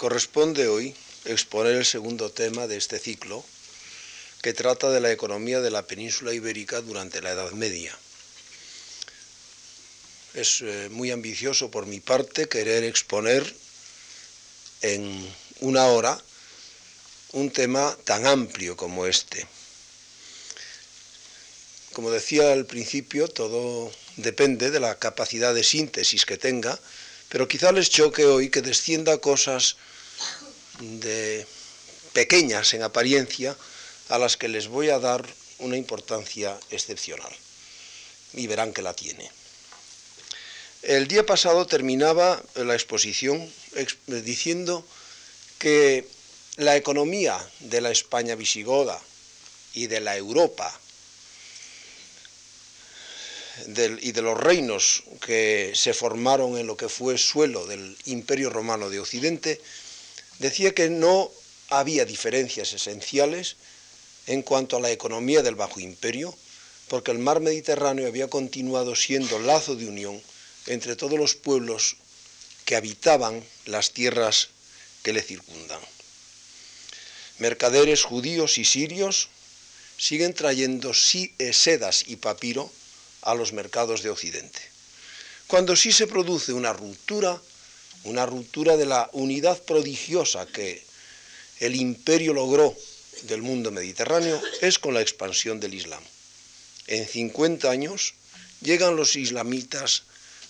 Corresponde hoy exponer el segundo tema de este ciclo, que trata de la economía de la península ibérica durante la Edad Media. Es eh, muy ambicioso por mi parte querer exponer en una hora un tema tan amplio como este. Como decía al principio, todo depende de la capacidad de síntesis que tenga, pero quizá les choque hoy que descienda cosas de pequeñas en apariencia a las que les voy a dar una importancia excepcional. Y verán que la tiene. El día pasado terminaba la exposición diciendo que la economía de la España visigoda y de la Europa y de los reinos que se formaron en lo que fue suelo del Imperio Romano de Occidente, decía que no había diferencias esenciales en cuanto a la economía del Bajo Imperio, porque el mar Mediterráneo había continuado siendo lazo de unión entre todos los pueblos que habitaban las tierras que le circundan. Mercaderes judíos y sirios siguen trayendo eh, sedas y papiro a los mercados de Occidente. Cuando sí se produce una ruptura, una ruptura de la unidad prodigiosa que el imperio logró del mundo mediterráneo, es con la expansión del Islam. En 50 años llegan los islamitas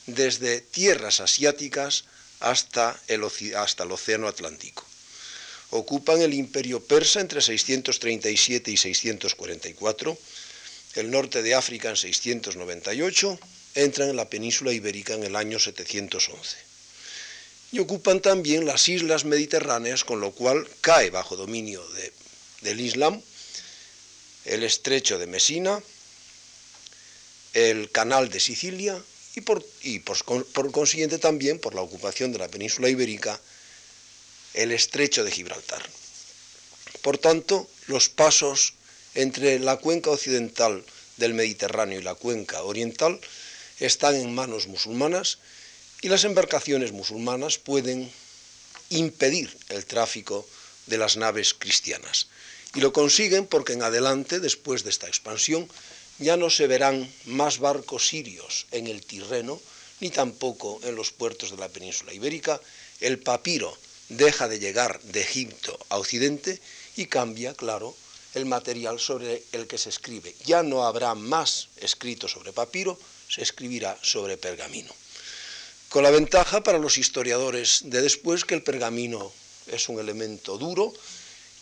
desde tierras asiáticas hasta el, Océano Atlántico. Ocupan el imperio persa entre 637 y 644, el norte de África en 698, entran en la península ibérica en el año 711. Y ocupan también las islas mediterráneas, con lo cual cae bajo dominio del Islam el estrecho de Mesina, el canal de Sicilia y, por, consiguiente también por la ocupación de la península ibérica, el estrecho de Gibraltar. Por tanto, los pasos entre la cuenca occidental del Mediterráneo y la cuenca oriental están en manos musulmanas y las embarcaciones musulmanas pueden impedir el tráfico de las naves cristianas. Y lo consiguen porque en adelante, después de esta expansión, ya no se verán más barcos sirios en el Tirreno, ni tampoco en los puertos de la península ibérica. El papiro deja de llegar de Egipto a Occidente y cambia, claro, el material sobre el que se escribe. Ya no habrá más escrito sobre papiro, se escribirá sobre pergamino. Con la ventaja para los historiadores de después que el pergamino es un elemento duro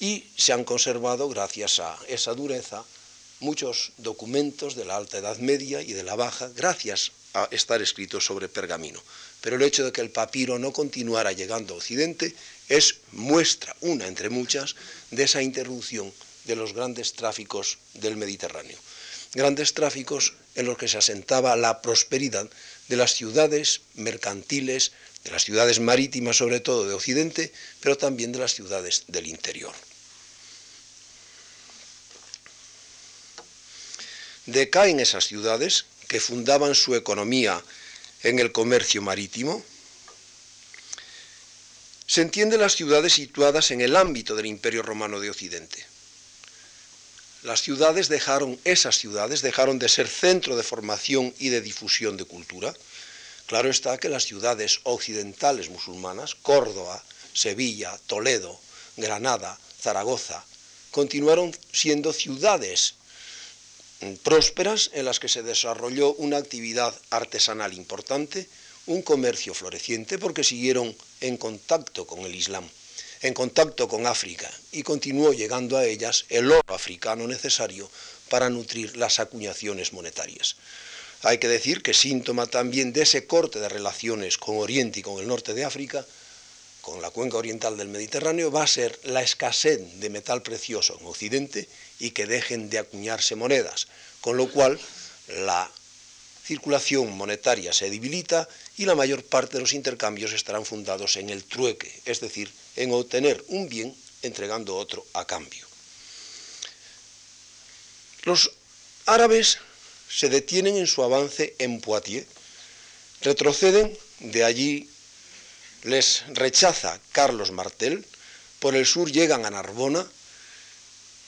y se han conservado, gracias a esa dureza, muchos documentos de la Alta Edad Media y de la Baja, gracias a estar escritos sobre pergamino. Pero el hecho de que el papiro no continuara llegando a Occidente es muestra, una entre muchas, de esa interrupción de los grandes tráficos del Mediterráneo. Grandes tráficos en los que se asentaba la prosperidad de las ciudades mercantiles, de las ciudades marítimas sobre todo de Occidente, pero también de las ciudades del interior. Decaen esas ciudades que fundaban su economía en el comercio marítimo. Se entiende las ciudades situadas en el ámbito del Imperio Romano de Occidente. Las ciudades dejaron, esas ciudades dejaron de ser centro de formación y de difusión de cultura. Claro está que las ciudades occidentales musulmanas, Córdoba, Sevilla, Toledo, Granada, Zaragoza, continuaron siendo ciudades prósperas en las que se desarrolló una actividad artesanal importante, un comercio floreciente, porque siguieron en contacto con el Islam en contacto con África y continuó llegando a ellas el oro africano necesario para nutrir las acuñaciones monetarias. Hay que decir que síntoma también de ese corte de relaciones con Oriente y con el norte de África, con la cuenca oriental del Mediterráneo, va a ser la escasez de metal precioso en Occidente y que dejen de acuñarse monedas, con lo cual la circulación monetaria se debilita y la mayor parte de los intercambios estarán fundados en el trueque, es decir, en obtener un bien entregando otro a cambio. Los árabes se detienen en su avance en Poitiers, retroceden de allí les rechaza Carlos Martel, por el sur llegan a Narbona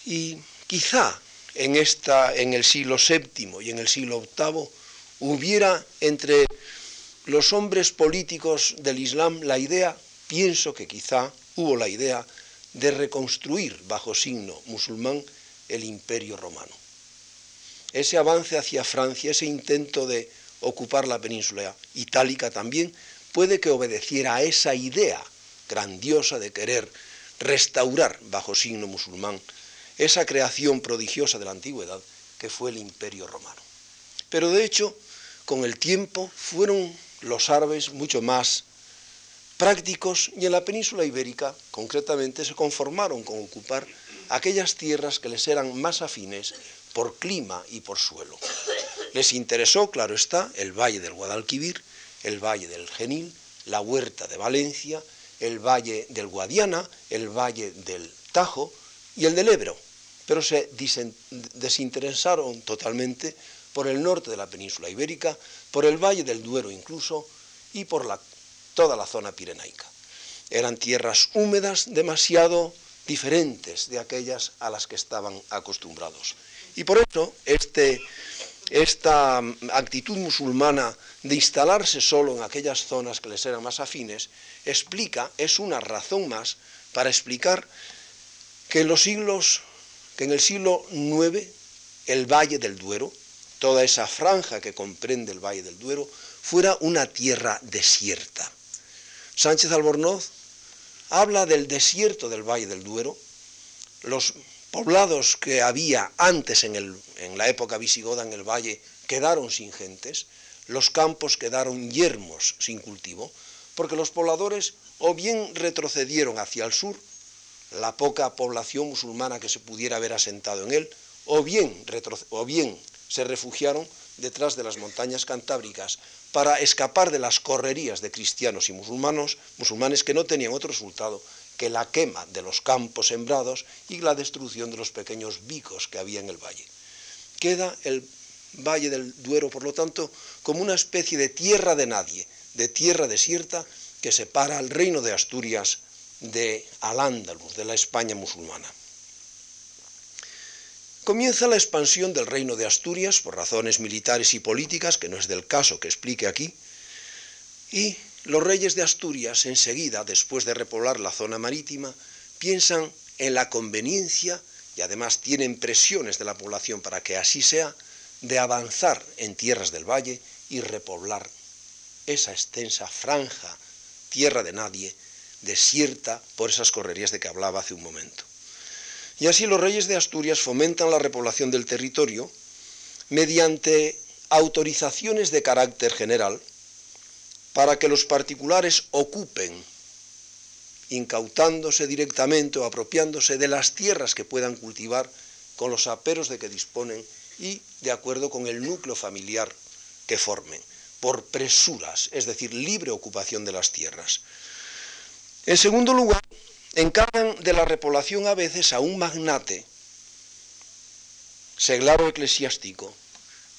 y quizá en, esta, en el siglo VII y en el siglo VIII hubiera entre los hombres políticos del Islam la idea, pienso que quizá hubo la idea de reconstruir bajo signo musulmán el imperio romano. Ese avance hacia Francia, ese intento de ocupar la península itálica también, puede que obedeciera a esa idea grandiosa de querer restaurar bajo signo musulmán esa creación prodigiosa de la antigüedad que fue el imperio romano. Pero de hecho, con el tiempo fueron los árabes mucho más prácticos y en la península ibérica concretamente se conformaron con ocupar aquellas tierras que les eran más afines por clima y por suelo. Les interesó, claro está, el valle del Guadalquivir, el valle del Genil, la huerta de Valencia, el valle del Guadiana, el valle del Tajo y el del Ebro, pero se desinteresaron totalmente por el norte de la península ibérica, por el valle del Duero incluso y por toda la zona pirenaica. Eran tierras húmedas demasiado diferentes de aquellas a las que estaban acostumbrados. Y por eso este, esta actitud musulmana de instalarse solo en aquellas zonas que les eran más afines explica, es una razón más para explicar que en los siglos, que en el siglo IX el Valle del Duero, toda esa franja que comprende el Valle del Duero, fuera una tierra desierta. Sánchez Albornoz habla del desierto del Valle del Duero, los poblados que había antes en, en la época visigoda en el valle quedaron sin gentes, los campos quedaron yermos sin cultivo, porque los pobladores o bien retrocedieron hacia el sur, la poca población musulmana que se pudiera haber asentado en él, o bien, o bien se refugiaron detrás de las montañas cantábricas para escapar de las correrías de cristianos y musulmanos, musulmanes que no tenían otro resultado que la quema de los campos sembrados y la destrucción de los pequeños bicos que había en el valle. Queda el Valle del Duero, por lo tanto, como una especie de tierra de nadie, de tierra desierta que separa al reino de Asturias de Al-Ándalus, de la España musulmana. Comienza la expansión del reino de Asturias por razones militares y políticas, que no es del caso que explique aquí, y los reyes de Asturias, enseguida, después de repoblar la zona marítima, piensan en la conveniencia, y además tienen presiones de la población para que así sea, de avanzar en tierras del valle y repoblar esa extensa franja, tierra de nadie, desierta por esas correrías de que hablaba hace un momento. Y así los reyes de Asturias fomentan la repoblación del territorio mediante autorizaciones de carácter general para que los particulares ocupen, incautándose directamente o apropiándose de las tierras que puedan cultivar con los aperos de que disponen y de acuerdo con el núcleo familiar que formen, por presuras, es decir, libre ocupación de las tierras. En segundo lugar, encargan de la repoblación a veces a un magnate, seglaro eclesiástico,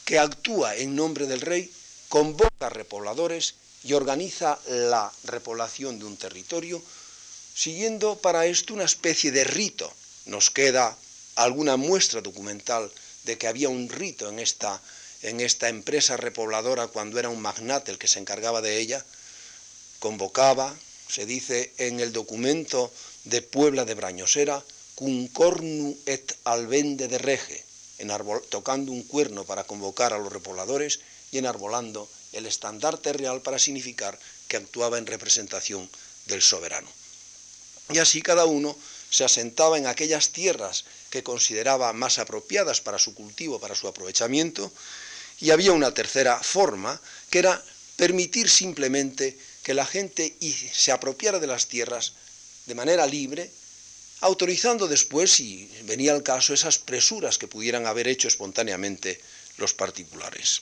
que actúa en nombre del rey, convoca repobladores y organiza la repoblación de un territorio, siguiendo para esto una especie de rito. Nos queda alguna muestra documental de que había un rito en esta, en esta empresa repobladora cuando era un magnate el que se encargaba de ella, convocaba, se dice en el documento de Puebla de Brañosera, cum cornu et albende de rege, tocando un cuerno para convocar a los repobladores y enarbolando el estandarte real para significar que actuaba en representación del soberano. Y así cada uno se asentaba en aquellas tierras que consideraba más apropiadas para su cultivo, para su aprovechamiento, y había una tercera forma, que era permitir simplemente que la gente se apropiara de las tierras de manera libre, autorizando después, si venía el caso, esas presuras que pudieran haber hecho espontáneamente los particulares.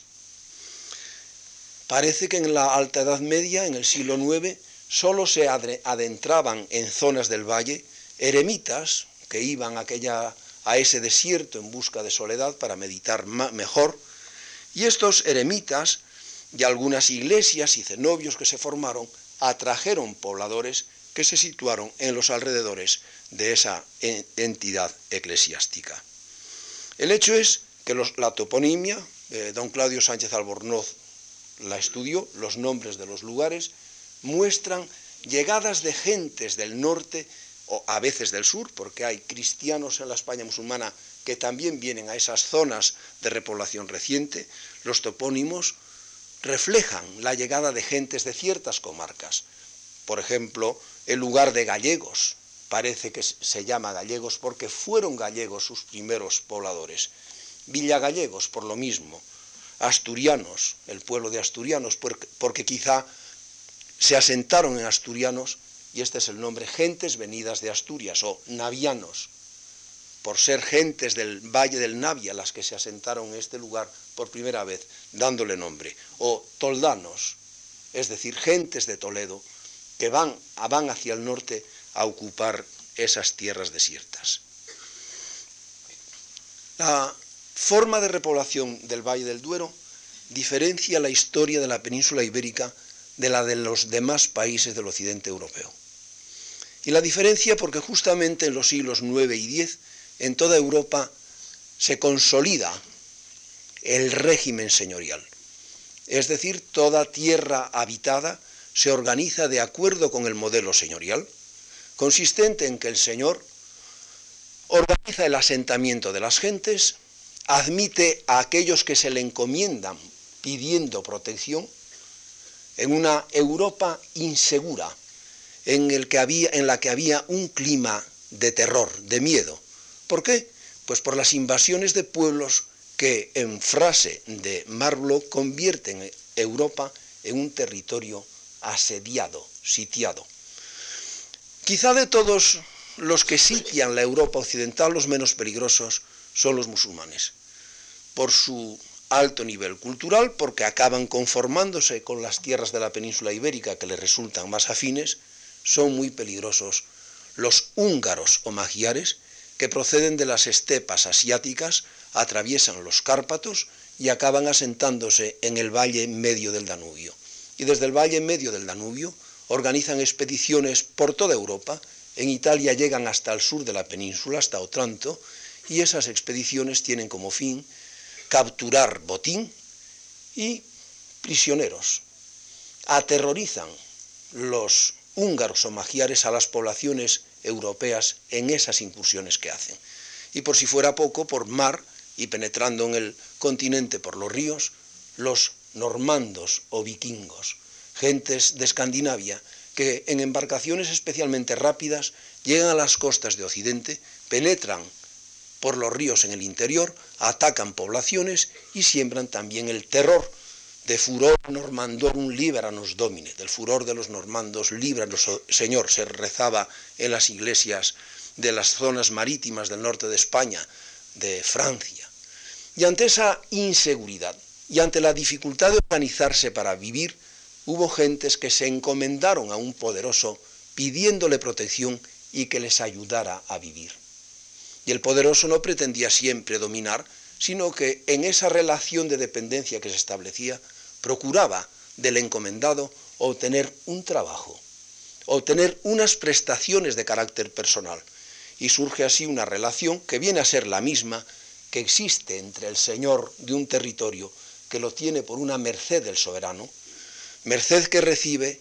Parece que en la Alta Edad Media, en el siglo IX, solo se adentraban en zonas del valle eremitas que iban a, aquella, a ese desierto en busca de soledad para meditar mejor, y estos eremitas y algunas iglesias y cenobios que se formaron atrajeron pobladores que se situaron en los alrededores de esa entidad eclesiástica. El hecho es que la toponimia, eh, don Claudio Sánchez Albornoz la estudió, los nombres de los lugares, muestran llegadas de gentes del norte o a veces del sur, porque hay cristianos en la España musulmana que también vienen a esas zonas de repoblación reciente, los topónimos reflejan la llegada de gentes de ciertas comarcas. Por ejemplo, el lugar de gallegos, parece que se llama gallegos porque fueron gallegos sus primeros pobladores. Villagallegos, por lo mismo. Asturianos, el pueblo de Asturianos, porque, quizá se asentaron en Asturianos, y este es el nombre, gentes venidas de Asturias, o navianos, por ser gentes del Valle del Navia las que se asentaron en este lugar por primera vez, dándole nombre, o toldanos, es decir, gentes de Toledo, que van, van hacia el norte a ocupar esas tierras desiertas. La forma de repoblación del Valle del Duero diferencia la historia de la península ibérica de la de los demás países del occidente europeo. Y la diferencia porque justamente en los siglos IX y X en toda Europa se consolida el régimen señorial. Es decir, toda tierra habitada se organiza de acuerdo con el modelo señorial, consistente en que el Señor organiza el asentamiento de las gentes, admite a aquellos que se le encomiendan pidiendo protección en una Europa insegura, en, la que había un clima de terror, de miedo. ¿Por qué? Pues por las invasiones de pueblos que en frase de Marlowe convierten Europa en un territorio asediado, sitiado. Quizá de todos los que sitian la Europa occidental, los menos peligrosos son los musulmanes, por su alto nivel cultural, porque acaban conformándose con las tierras de la península ibérica que les resultan más afines, son muy peligrosos los húngaros o magiares, que proceden de las estepas asiáticas, atraviesan los Cárpatos y acaban asentándose en el valle medio del Danubio y desde el valle medio del Danubio organizan expediciones por toda Europa, en Italia llegan hasta el sur de la península, hasta Otranto, y esas expediciones tienen como fin capturar botín y prisioneros. Aterrorizan los húngaros o magiares a las poblaciones europeas en esas incursiones que hacen. Y por si fuera poco, por mar y penetrando en el continente por los ríos, los normandos o vikingos, gentes de Escandinavia, que en embarcaciones especialmente rápidas llegan a las costas de Occidente, penetran por los ríos en el interior, atacan poblaciones y siembran también el terror de furor normandorum liberanos domine, del furor de los normandos, líbranos, Señor, se rezaba en las iglesias de las zonas marítimas del norte de España, de Francia. Y ante esa inseguridad, y ante la dificultad de organizarse para vivir, hubo gentes que se encomendaron a un poderoso pidiéndole protección y que les ayudara a vivir. Y el poderoso no pretendía siempre dominar, sino que en esa relación de dependencia que se establecía, procuraba del encomendado obtener un trabajo, obtener unas prestaciones de carácter personal. Y surge así una relación que viene a ser la misma que existe entre el señor de un territorio que lo tiene por una merced del soberano, merced que recibe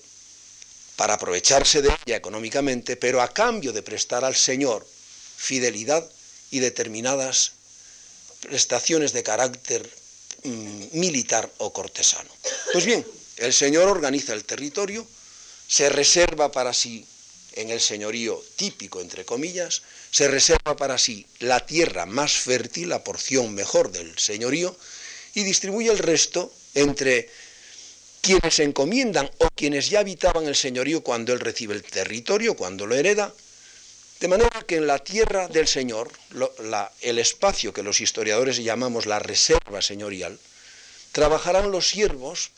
para aprovecharse de ella económicamente, pero a cambio de prestar al Señor fidelidad y determinadas prestaciones de carácter mm, militar o cortesano. Pues bien, el Señor organiza el territorio, se reserva para sí, en el señorío típico, entre comillas, se reserva para sí la tierra más fértil, la porción mejor del señorío, y distribuye el resto entre quienes encomiendan o quienes ya habitaban el señorío cuando él recibe el territorio, cuando lo hereda, de manera que en la tierra del Señor, el espacio que los historiadores llamamos la reserva señorial, trabajarán los siervos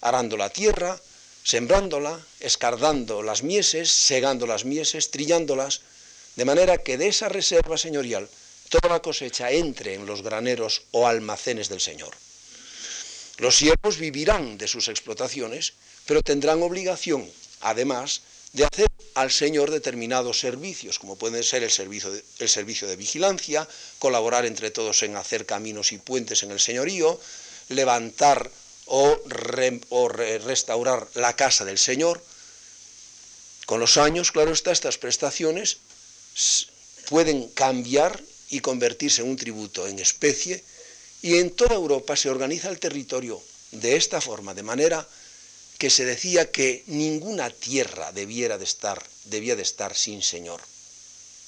arando la tierra, sembrándola, escardando las mieses, segando las mieses, trillándolas, de manera que de esa reserva señorial toda la cosecha entre en los graneros o almacenes del Señor. Los siervos vivirán de sus explotaciones pero tendrán obligación, además, de hacer al Señor determinados servicios, como pueden ser el servicio, de, vigilancia, colaborar entre todos en hacer caminos y puentes en el señorío, levantar o, re, o re, restaurar la casa del Señor. Con los años, claro está, estas prestaciones pueden cambiar y convertirse en un tributo en especie, y en toda Europa se organiza el territorio de esta forma, de manera que se decía que ninguna tierra debiera de estar, debía de estar sin señor.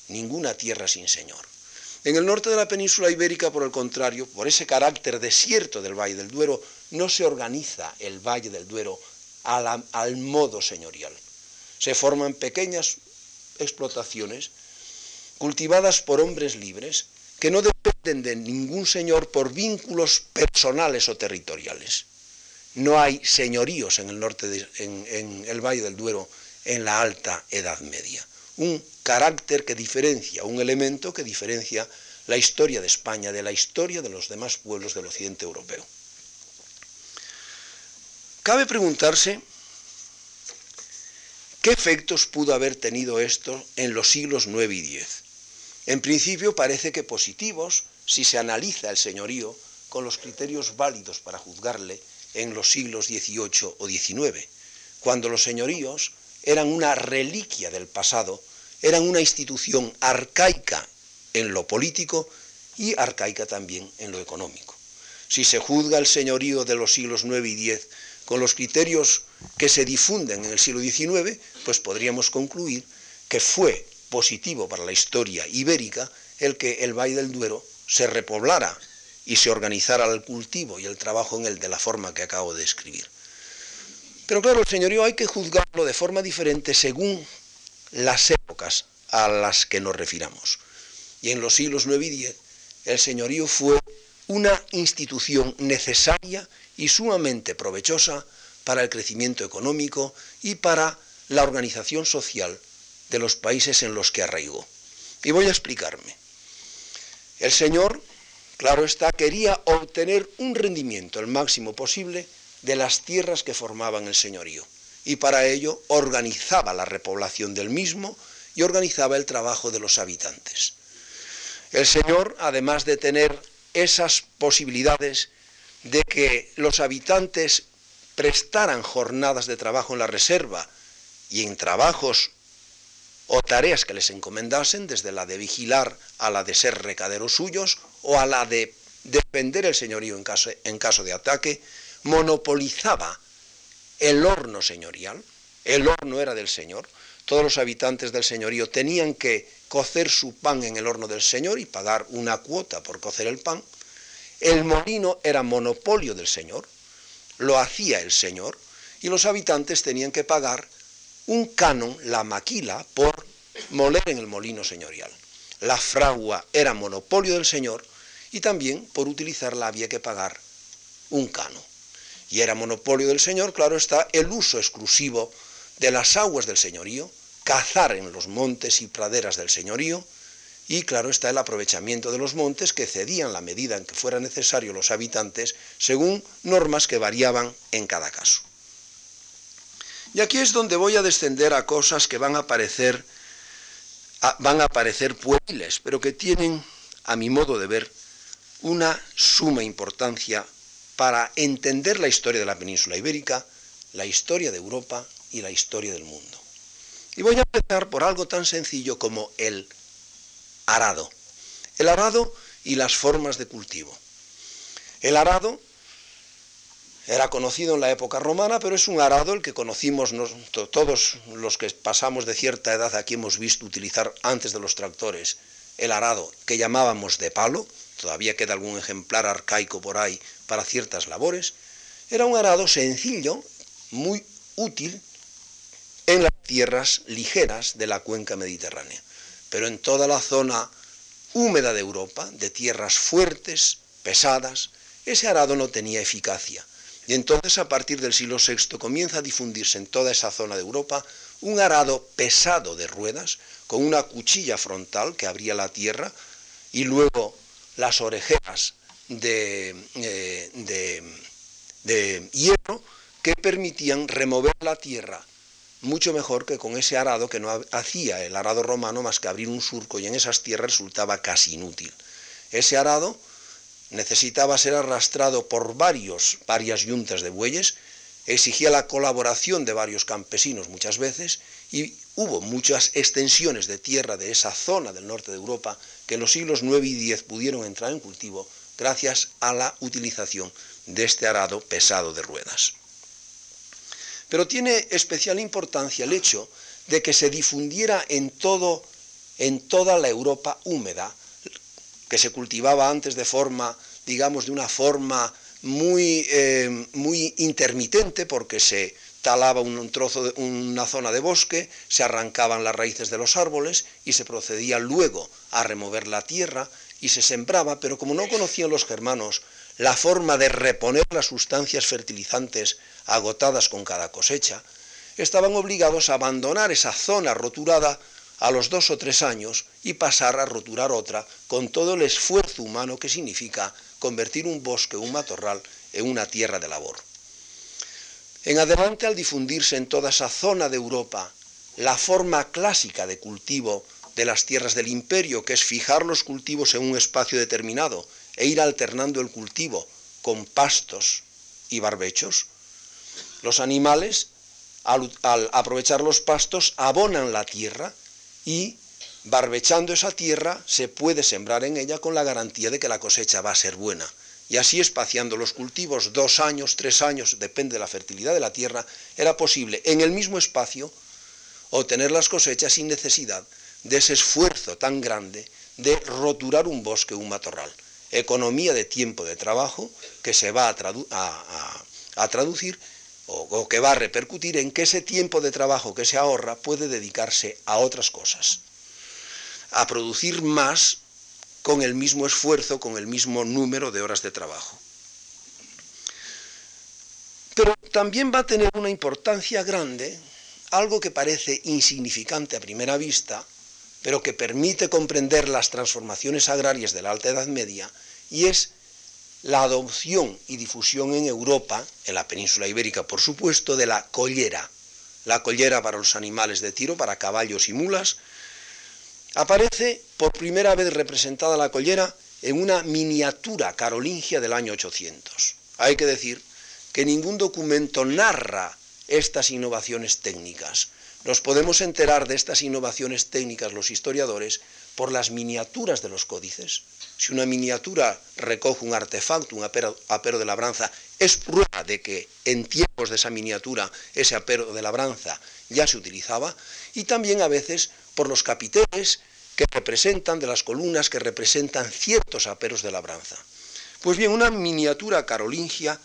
Ninguna tierra sin señor. En el norte de la península ibérica, por el contrario, por ese carácter desierto del Valle del Duero, no se organiza el Valle del Duero al, al modo señorial. Se forman pequeñas explotaciones cultivadas por hombres libres que no dependen de ningún señor por vínculos personales o territoriales. No hay señoríos en el norte, en, el Valle del Duero en la alta Edad Media. Un carácter que diferencia, un elemento que diferencia la historia de España de la historia de los demás pueblos del occidente europeo. Cabe preguntarse qué efectos pudo haber tenido esto en los siglos IX y X. En principio parece que positivos si se analiza el señorío con los criterios válidos para juzgarle en los siglos XVIII o XIX, cuando los señoríos eran una reliquia del pasado, eran una institución arcaica en lo político y arcaica también en lo económico. Si se juzga el señorío de los siglos IX y X con los criterios que se difunden en el siglo XIX, pues podríamos concluir que fue positivo para la historia ibérica el que el Valle del Duero se repoblara y se organizara el cultivo y el trabajo en él de la forma que acabo de describir. Pero claro, el señorío hay que juzgarlo de forma diferente según las épocas a las que nos refiramos. Y en los siglos IX y X, el señorío fue una institución necesaria y sumamente provechosa para el crecimiento económico y para la organización social de los países en los que arraigó. Y voy a explicarme. El Señor Claro está, quería obtener un rendimiento el máximo posible de las tierras que formaban el señorío y para ello organizaba la repoblación del mismo y organizaba el trabajo de los habitantes. El Señor, además de tener esas posibilidades de que los habitantes prestaran jornadas de trabajo en la reserva y en trabajos o tareas que les encomendasen, desde la de vigilar a la de ser recaderos suyos o a la de defender el señorío en caso, en caso de ataque, monopolizaba el horno señorial, el horno era del señor, todos los habitantes del señorío tenían que cocer su pan en el horno del señor y pagar una cuota por cocer el pan, el molino era monopolio del señor, lo hacía el señor, y los habitantes tenían que pagar un canon, la maquila, por moler en el molino señorial. La fragua era monopolio del señor y también por utilizarla había que pagar un cano. Y era monopolio del señor, claro está, el uso exclusivo de las aguas del señorío, cazar en los montes y praderas del señorío, y claro está el aprovechamiento de los montes que cedían la medida en que fuera necesario los habitantes según normas que variaban en cada caso. Y aquí es donde voy a descender a cosas que van a parecer, van a parecer pueriles, pero que tienen, a mi modo de ver, una suma importancia para entender la historia de la península ibérica, la historia de Europa y la historia del mundo. Y voy a empezar por algo tan sencillo como el arado. El arado y las formas de cultivo. El arado era conocido en la época romana, pero es un arado el que conocimos todos los que pasamos de cierta edad aquí hemos visto utilizar antes de los tractores el arado que llamábamos de palo, todavía queda algún ejemplar arcaico por ahí para ciertas labores, era un arado sencillo, muy útil en las tierras ligeras de la cuenca mediterránea, pero en toda la zona húmeda de Europa, de tierras fuertes, pesadas, ese arado no tenía eficacia. Y entonces a partir del siglo VI comienza a difundirse en toda esa zona de Europa un arado pesado de ruedas, con una cuchilla frontal que abría la tierra y luego las orejeras de, eh, de, de hierro que permitían remover la tierra mucho mejor que con ese arado que no hacía el arado romano más que abrir un surco y en esas tierras resultaba casi inútil. Ese arado necesitaba ser arrastrado por varios, varias yuntas de bueyes, exigía la colaboración de varios campesinos muchas veces y hubo muchas extensiones de tierra de esa zona del norte de Europa que en los siglos 9 y 10 pudieron entrar en cultivo gracias a la utilización de este arado pesado de ruedas. Pero tiene especial importancia el hecho de que se difundiera en, todo, en toda la Europa húmeda, que se cultivaba antes de forma, digamos, de una forma muy, eh, muy intermitente, porque se talaba un trozo una zona de bosque, se arrancaban las raíces de los árboles y se procedía luego a remover la tierra y se sembraba, pero como no conocían los germanos la forma de reponer las sustancias fertilizantes agotadas con cada cosecha, estaban obligados a abandonar esa zona roturada a los dos o tres años y pasar a roturar otra con todo el esfuerzo humano que significa convertir un bosque un matorral en una tierra de labor. En adelante, al difundirse en toda esa zona de Europa la forma clásica de cultivo de las tierras del imperio, que es fijar los cultivos en un espacio determinado e ir alternando el cultivo con pastos y barbechos, los animales, al, aprovechar los pastos, abonan la tierra y barbechando esa tierra se puede sembrar en ella con la garantía de que la cosecha va a ser buena. Y así espaciando los cultivos dos años, tres años, depende de la fertilidad de la tierra, era posible en el mismo espacio obtener las cosechas sin necesidad de ese esfuerzo tan grande de roturar un bosque un matorral. Economía de tiempo de trabajo que se va a, traducir o, que va a repercutir en que ese tiempo de trabajo que se ahorra puede dedicarse a otras cosas, a producir más con el mismo esfuerzo, con el mismo número de horas de trabajo. Pero también va a tener una importancia grande, algo que parece insignificante a primera vista, pero que permite comprender las transformaciones agrarias de la Alta Edad Media, y es la adopción y difusión en Europa, en la península ibérica por supuesto, de la collera. La collera para los animales de tiro, para caballos y mulas. Aparece por primera vez representada la collera en una miniatura carolingia del año 800. Hay que decir que ningún documento narra estas innovaciones técnicas. Nos podemos enterar de estas innovaciones técnicas los historiadores por las miniaturas de los códices. Si una miniatura recoge un artefacto, un apero, de labranza, es prueba de que en tiempos de esa miniatura ese apero de labranza ya se utilizaba, y también a veces por los capiteles que representan, de las columnas que representan ciertos aperos de labranza. Pues bien, una miniatura carolingia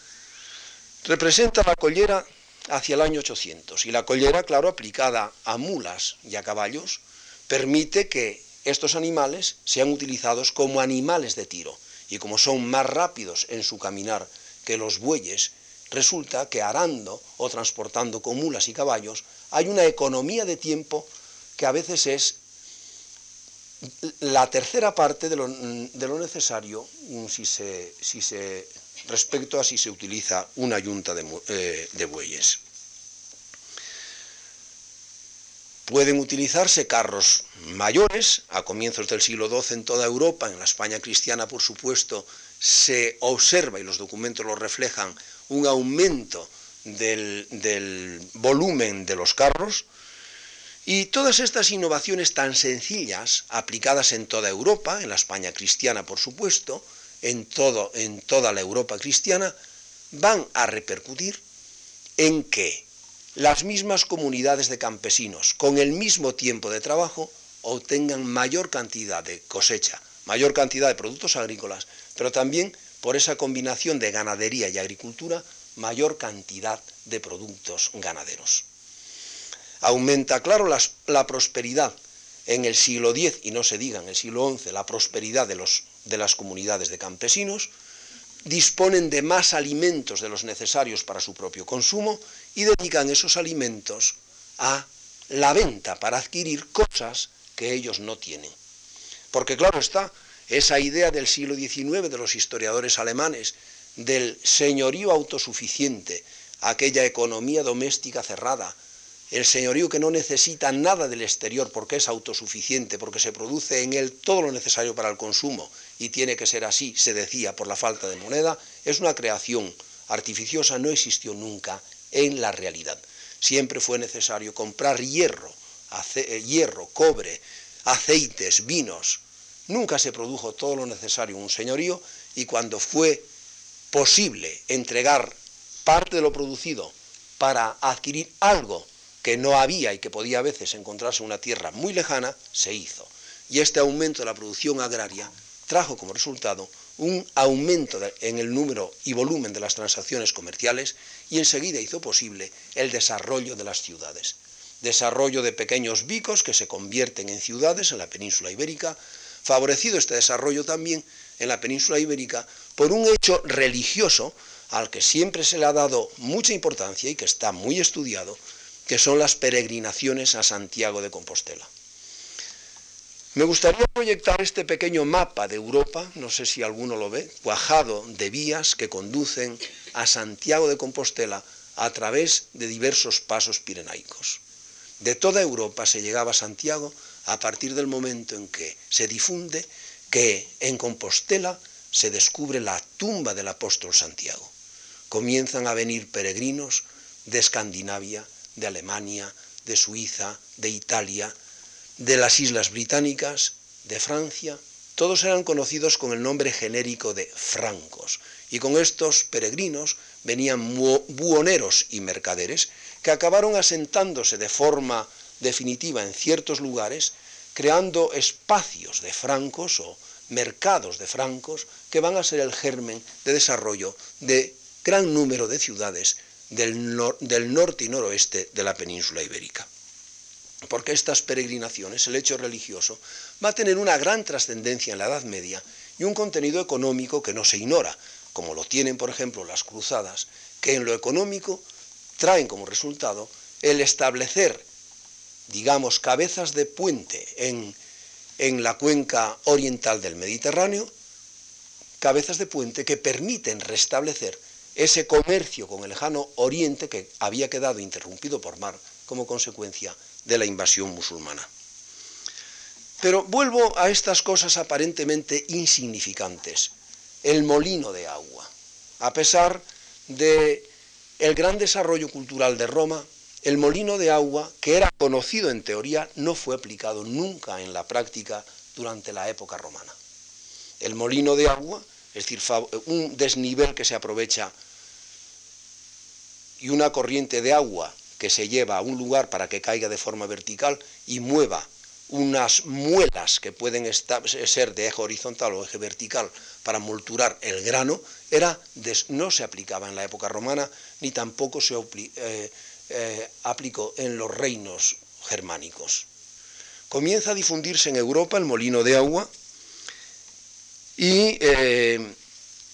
representa la collera hacia el año 800. Y la collera, claro, aplicada a mulas y a caballos, permite que estos animales sean utilizados como animales de tiro. Y como son más rápidos en su caminar que los bueyes, resulta que arando o transportando con mulas y caballos hay una economía de tiempo que a veces es la tercera parte de lo, necesario si se, si se respecto a si se utiliza una yunta eh, de, bueyes. Pueden utilizarse carros mayores, a comienzos del siglo XII en toda Europa, en la España cristiana por supuesto, se observa, y los documentos lo reflejan, un aumento del, del volumen de los carros, y todas estas innovaciones tan sencillas, aplicadas en toda Europa, en la España cristiana por supuesto, en, toda la Europa cristiana, van a repercutir en que las mismas comunidades de campesinos, con el mismo tiempo de trabajo, obtengan mayor cantidad de cosecha, mayor cantidad de productos agrícolas, pero también por esa combinación de ganadería y agricultura, mayor cantidad de productos ganaderos. Aumenta, claro, la prosperidad en el siglo X, y no se diga en el siglo XI, la prosperidad de, los, de las comunidades de campesinos, disponen de más alimentos de los necesarios para su propio consumo y dedican esos alimentos a la venta para adquirir cosas que ellos no tienen. Porque claro está, esa idea del siglo XIX de los historiadores alemanes del señorío autosuficiente, aquella economía doméstica cerrada, el señorío que no necesita nada del exterior porque es autosuficiente, porque se produce en él todo lo necesario para el consumo y tiene que ser así, se decía, por la falta de moneda, es una creación artificiosa, no existió nunca en la realidad. Siempre fue necesario comprar hierro, eh, hierro, cobre, aceites, vinos. Nunca se produjo todo lo necesario en un señorío y cuando fue posible entregar parte de lo producido para adquirir algo que no había y que podía a veces encontrarse en una tierra muy lejana, se hizo. Y este aumento de la producción agraria trajo como resultado un aumento en el número y volumen de las transacciones comerciales y enseguida hizo posible el desarrollo de las ciudades. Desarrollo de pequeños bicos que se convierten en ciudades en la península ibérica, favorecido este desarrollo también en la península ibérica por un hecho religioso al que siempre se le ha dado mucha importancia y que está muy estudiado, que son las peregrinaciones a Santiago de Compostela. Me gustaría proyectar este pequeño mapa de Europa, no sé si alguno lo ve, cuajado de vías que conducen a Santiago de Compostela a través de diversos pasos pirenaicos. De toda Europa se llegaba a Santiago a partir del momento en que se difunde que en Compostela se descubre la tumba del apóstol Santiago. Comienzan a venir peregrinos de Escandinavia, de Alemania, de Suiza, de Italia, de las Islas Británicas, de Francia, todos eran conocidos con el nombre genérico de francos, y con estos peregrinos venían buhoneros y mercaderes que acabaron asentándose de forma definitiva en ciertos lugares, creando espacios de francos o mercados de francos que van a ser el germen de desarrollo de gran número de ciudades del, norte y noroeste de la península ibérica. Porque estas peregrinaciones, el hecho religioso, va a tener una gran trascendencia en la Edad Media y un contenido económico que no se ignora, como lo tienen, por ejemplo, las cruzadas, que en lo económico traen como resultado el establecer, digamos, cabezas de puente en, en la cuenca oriental del Mediterráneo, cabezas de puente que permiten restablecer ese comercio con el lejano oriente que había quedado interrumpido por mar como consecuencia de la invasión musulmana. Pero vuelvo a estas cosas aparentemente insignificantes. El molino de agua. A pesar de el gran desarrollo cultural de Roma, el molino de agua, que era conocido en teoría, no fue aplicado nunca en la práctica durante la época romana. El molino de agua, es decir, un desnivel que se aprovecha y una corriente de agua que se lleva a un lugar para que caiga de forma vertical y mueva unas muelas que pueden ser de eje horizontal o eje vertical para molturar el grano, era no se aplicaba en la época romana ni tampoco se eh, eh, aplicó en los reinos germánicos. Comienza a difundirse en Europa el molino de agua y eh,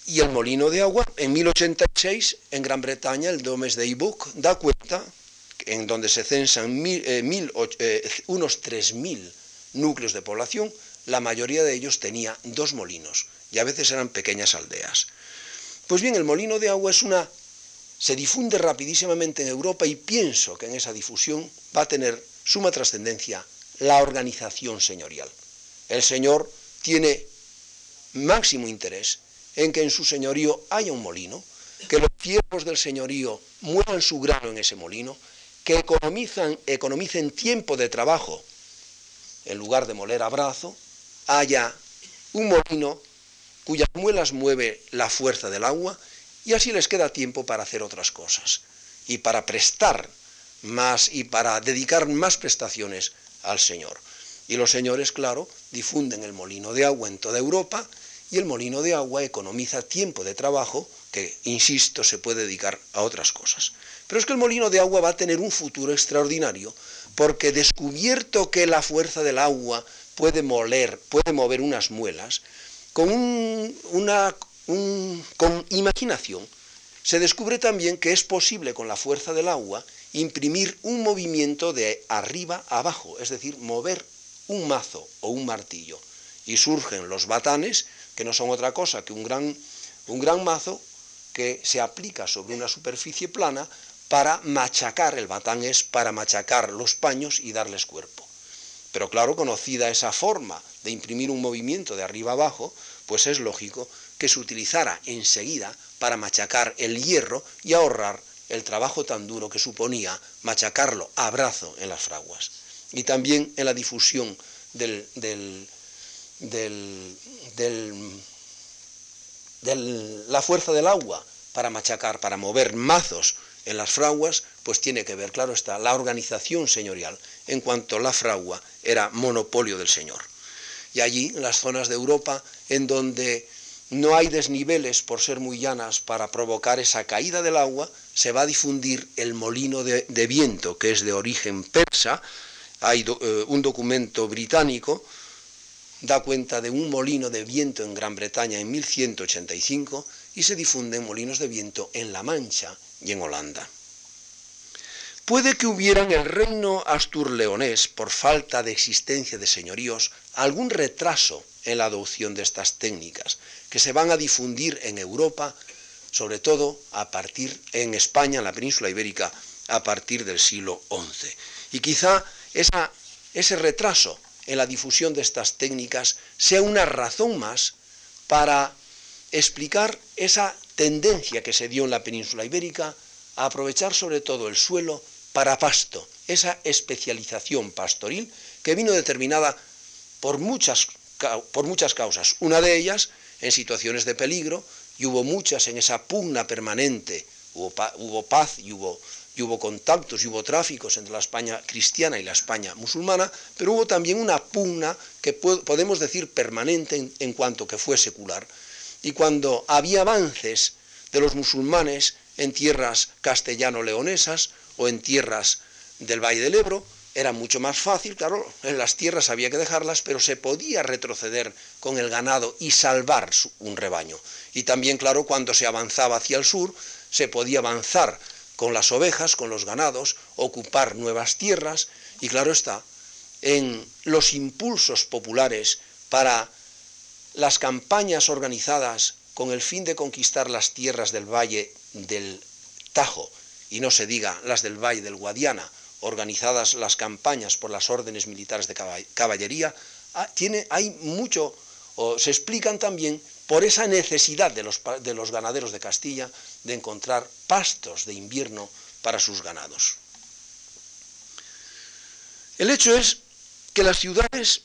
y el molino de agua, en 1086, en Gran Bretaña, el Domes de Ibuk da cuenta, en donde se censan eh, eh, unos 3.000 núcleos de población, la mayoría de ellos tenía dos molinos, y a veces eran pequeñas aldeas. Pues bien, el molino de agua es una se difunde rapidísimamente en Europa y pienso que en esa difusión va a tener suma trascendencia la organización señorial. El señor tiene máximo interés en que en su señorío haya un molino, que los siervos del señorío muevan su grano en ese molino, que economizan, economicen tiempo de trabajo, en lugar de moler a brazo, haya un molino cuyas muelas mueve la fuerza del agua y así les queda tiempo para hacer otras cosas y para prestar más y para dedicar más prestaciones al Señor. Y los señores, claro, difunden el molino de agua en toda Europa y el molino de agua economiza tiempo de trabajo que, insisto, se puede dedicar a otras cosas. Pero es que el molino de agua va a tener un futuro extraordinario porque descubierto que la fuerza del agua puede moler, puede mover unas muelas, con, con imaginación se descubre también que es posible con la fuerza del agua imprimir un movimiento de arriba a abajo, es decir, mover un mazo o un martillo. Y surgen los batanes que no son otra cosa que un gran, un gran mazo que se aplica sobre una superficie plana para machacar, el batán es para machacar los paños y darles cuerpo. Pero claro, conocida esa forma de imprimir un movimiento de arriba abajo, pues es lógico que se utilizara enseguida para machacar el hierro y ahorrar el trabajo tan duro que suponía machacarlo a brazo en las fraguas. Y también en la difusión del, del, de la fuerza del agua para machacar, para mover mazos en las fraguas, pues tiene que ver, claro está, la organización señorial, en cuanto la fragua era monopolio del señor. Y allí, en las zonas de Europa, en donde no hay desniveles por ser muy llanas para provocar esa caída del agua, se va a difundir el molino de, viento, que es de origen persa. Hay eh, un documento británico, da cuenta de un molino de viento en Gran Bretaña en 1185 y se difunden molinos de viento en La Mancha y en Holanda. Puede que hubiera en el reino astur-leonés, por falta de existencia de señoríos, algún retraso en la adopción de estas técnicas, que se van a difundir en Europa, sobre todo a partir en España, en la península ibérica, a partir del siglo XI. Y quizá ese retraso en la difusión de estas técnicas sea una razón más para explicar esa tendencia que se dio en la península ibérica a aprovechar sobre todo el suelo para pasto, esa especialización pastoril que vino determinada por muchas, por muchas causas. Una de ellas en situaciones de peligro, y hubo muchas en esa pugna permanente, hubo, hubo paz y hubo, y hubo contactos y hubo tráficos entre la España cristiana y la España musulmana, pero hubo también una pugna que podemos decir permanente en cuanto que fue secular. Y cuando había avances de los musulmanes en tierras castellano-leonesas o en tierras del Valle del Ebro, era mucho más fácil, claro, en las tierras había que dejarlas, pero se podía retroceder con el ganado y salvar un rebaño. Y también, claro, cuando se avanzaba hacia el sur, se podía avanzar con las ovejas, con los ganados, ocupar nuevas tierras, y claro está, en los impulsos populares para las campañas organizadas con el fin de conquistar las tierras del valle del Tajo, y no se diga las del valle del Guadiana, organizadas las campañas por las órdenes militares de caballería, ah, tiene, hay mucho, o se explican también por esa necesidad de los, de los ganaderos de Castilla de encontrar pastos de invierno para sus ganados. El hecho es que las ciudades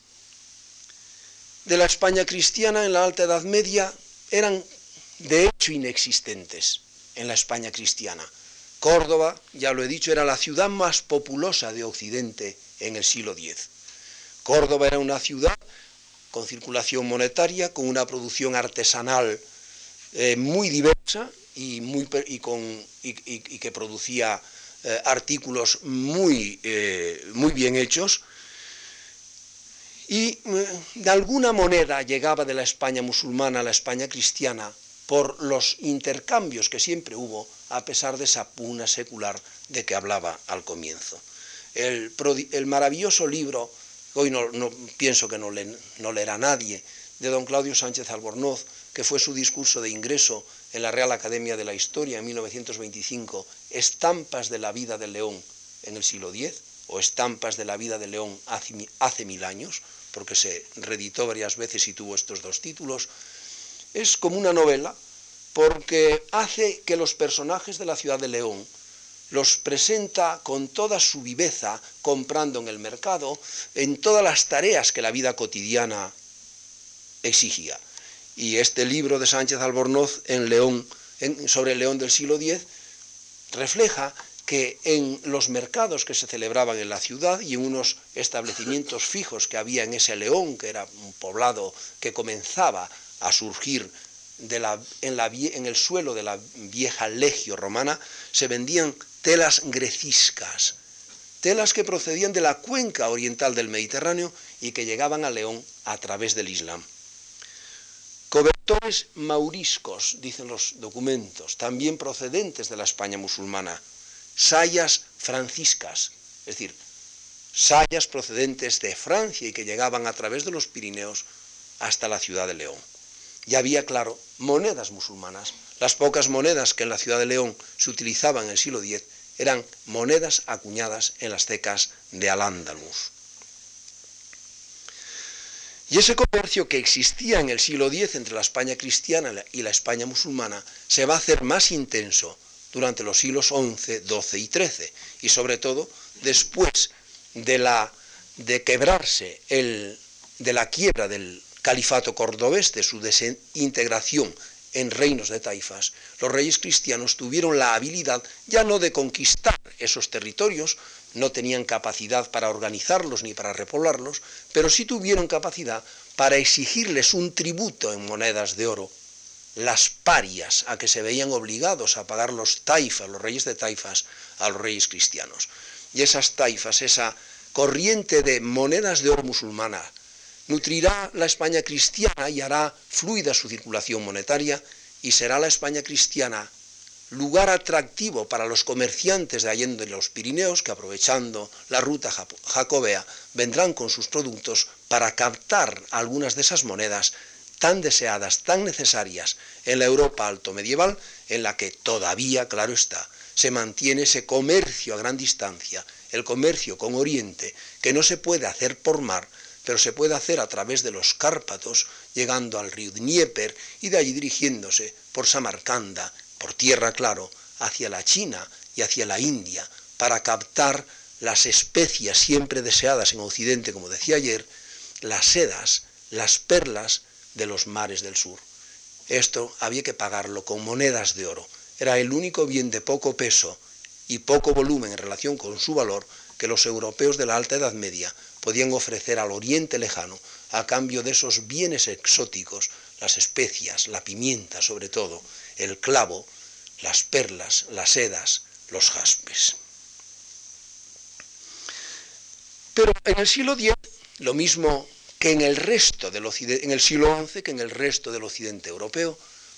de la España cristiana en la Alta Edad Media eran de hecho inexistentes en la España cristiana. Córdoba, ya lo he dicho, era la ciudad más populosa de Occidente en el siglo X. Córdoba era una ciudad con circulación monetaria, con una producción artesanal eh, muy diversa y, muy, con, que producía eh, artículos muy, eh, muy bien hechos, y de alguna moneda llegaba de la España musulmana a la España cristiana por los intercambios que siempre hubo, a pesar de esa puna secular de que hablaba al comienzo. El, maravilloso libro, hoy no, pienso que no, leerá nadie, de don Claudio Sánchez Albornoz, que fue su discurso de ingreso en la Real Academia de la Historia en 1925, Estampas de la vida del León en el siglo X, o Estampas de la vida del León hace mil años, porque se reeditó varias veces y tuvo estos dos títulos, es como una novela porque hace que los personajes de la ciudad de León los presenta con toda su viveza, comprando en el mercado, en todas las tareas que la vida cotidiana exigía. Y este libro de Sánchez Albornoz en León, sobre el León del siglo X refleja que en los mercados que se celebraban en la ciudad y en unos establecimientos fijos que había en ese León, que era un poblado que comenzaba a surgir en, el suelo de la vieja legio romana, se vendían telas greciscas, telas que procedían de la cuenca oriental del Mediterráneo y que llegaban a León a través del Islam. Cobertores mauriscos, dicen los documentos, también procedentes de la España musulmana. Sayas franciscas, es decir, sayas procedentes de Francia y que llegaban a través de los Pirineos hasta la ciudad de León. y había, claro, monedas musulmanas. Las pocas monedas que en la ciudad de León se utilizaban en el siglo X eran monedas acuñadas en las cecas de Al-Ándalus. Y ese comercio que existía en el siglo X entre la España cristiana y la España musulmana se va a hacer más intenso durante los siglos XI, XII y XIII, y sobre todo después de, la, de quebrarse el, de la quiebra del califato cordobés, de su desintegración en reinos de taifas, los reyes cristianos tuvieron la habilidad ya no de conquistar esos territorios, no tenían capacidad para organizarlos ni para repoblarlos, pero sí tuvieron capacidad para exigirles un tributo en monedas de oro, las parias a que se veían obligados a pagar los taifas, los reyes de taifas, a los reyes cristianos. Y esas taifas, esa corriente de monedas de oro musulmana, nutrirá la España cristiana y hará fluida su circulación monetaria y será la España cristiana lugar atractivo para los comerciantes de Allende los Pirineos que aprovechando la ruta jacobea vendrán con sus productos para captar algunas de esas monedas tan deseadas, tan necesarias en la Europa alto medieval, en la que todavía, claro está, se mantiene ese comercio a gran distancia, el comercio con Oriente, que no se puede hacer por mar, pero se puede hacer a través de los Cárpatos, llegando al río Dnieper y de allí dirigiéndose por Samarcanda, por tierra claro, hacia la China y hacia la India, para captar las especias siempre deseadas en Occidente, como decía ayer, las sedas, las perlas de los mares del sur. Esto había que pagarlo con monedas de oro. Era el único bien de poco peso y poco volumen en relación con su valor que los europeos de la Alta Edad Media podían ofrecer al Oriente lejano a cambio de esos bienes exóticos, las especias, la pimienta sobre todo, el clavo, las perlas, las sedas, los jaspes. Pero en el siglo X, lo mismo que en el resto del occidente, en el siglo XI, que en el resto del occidente europeo,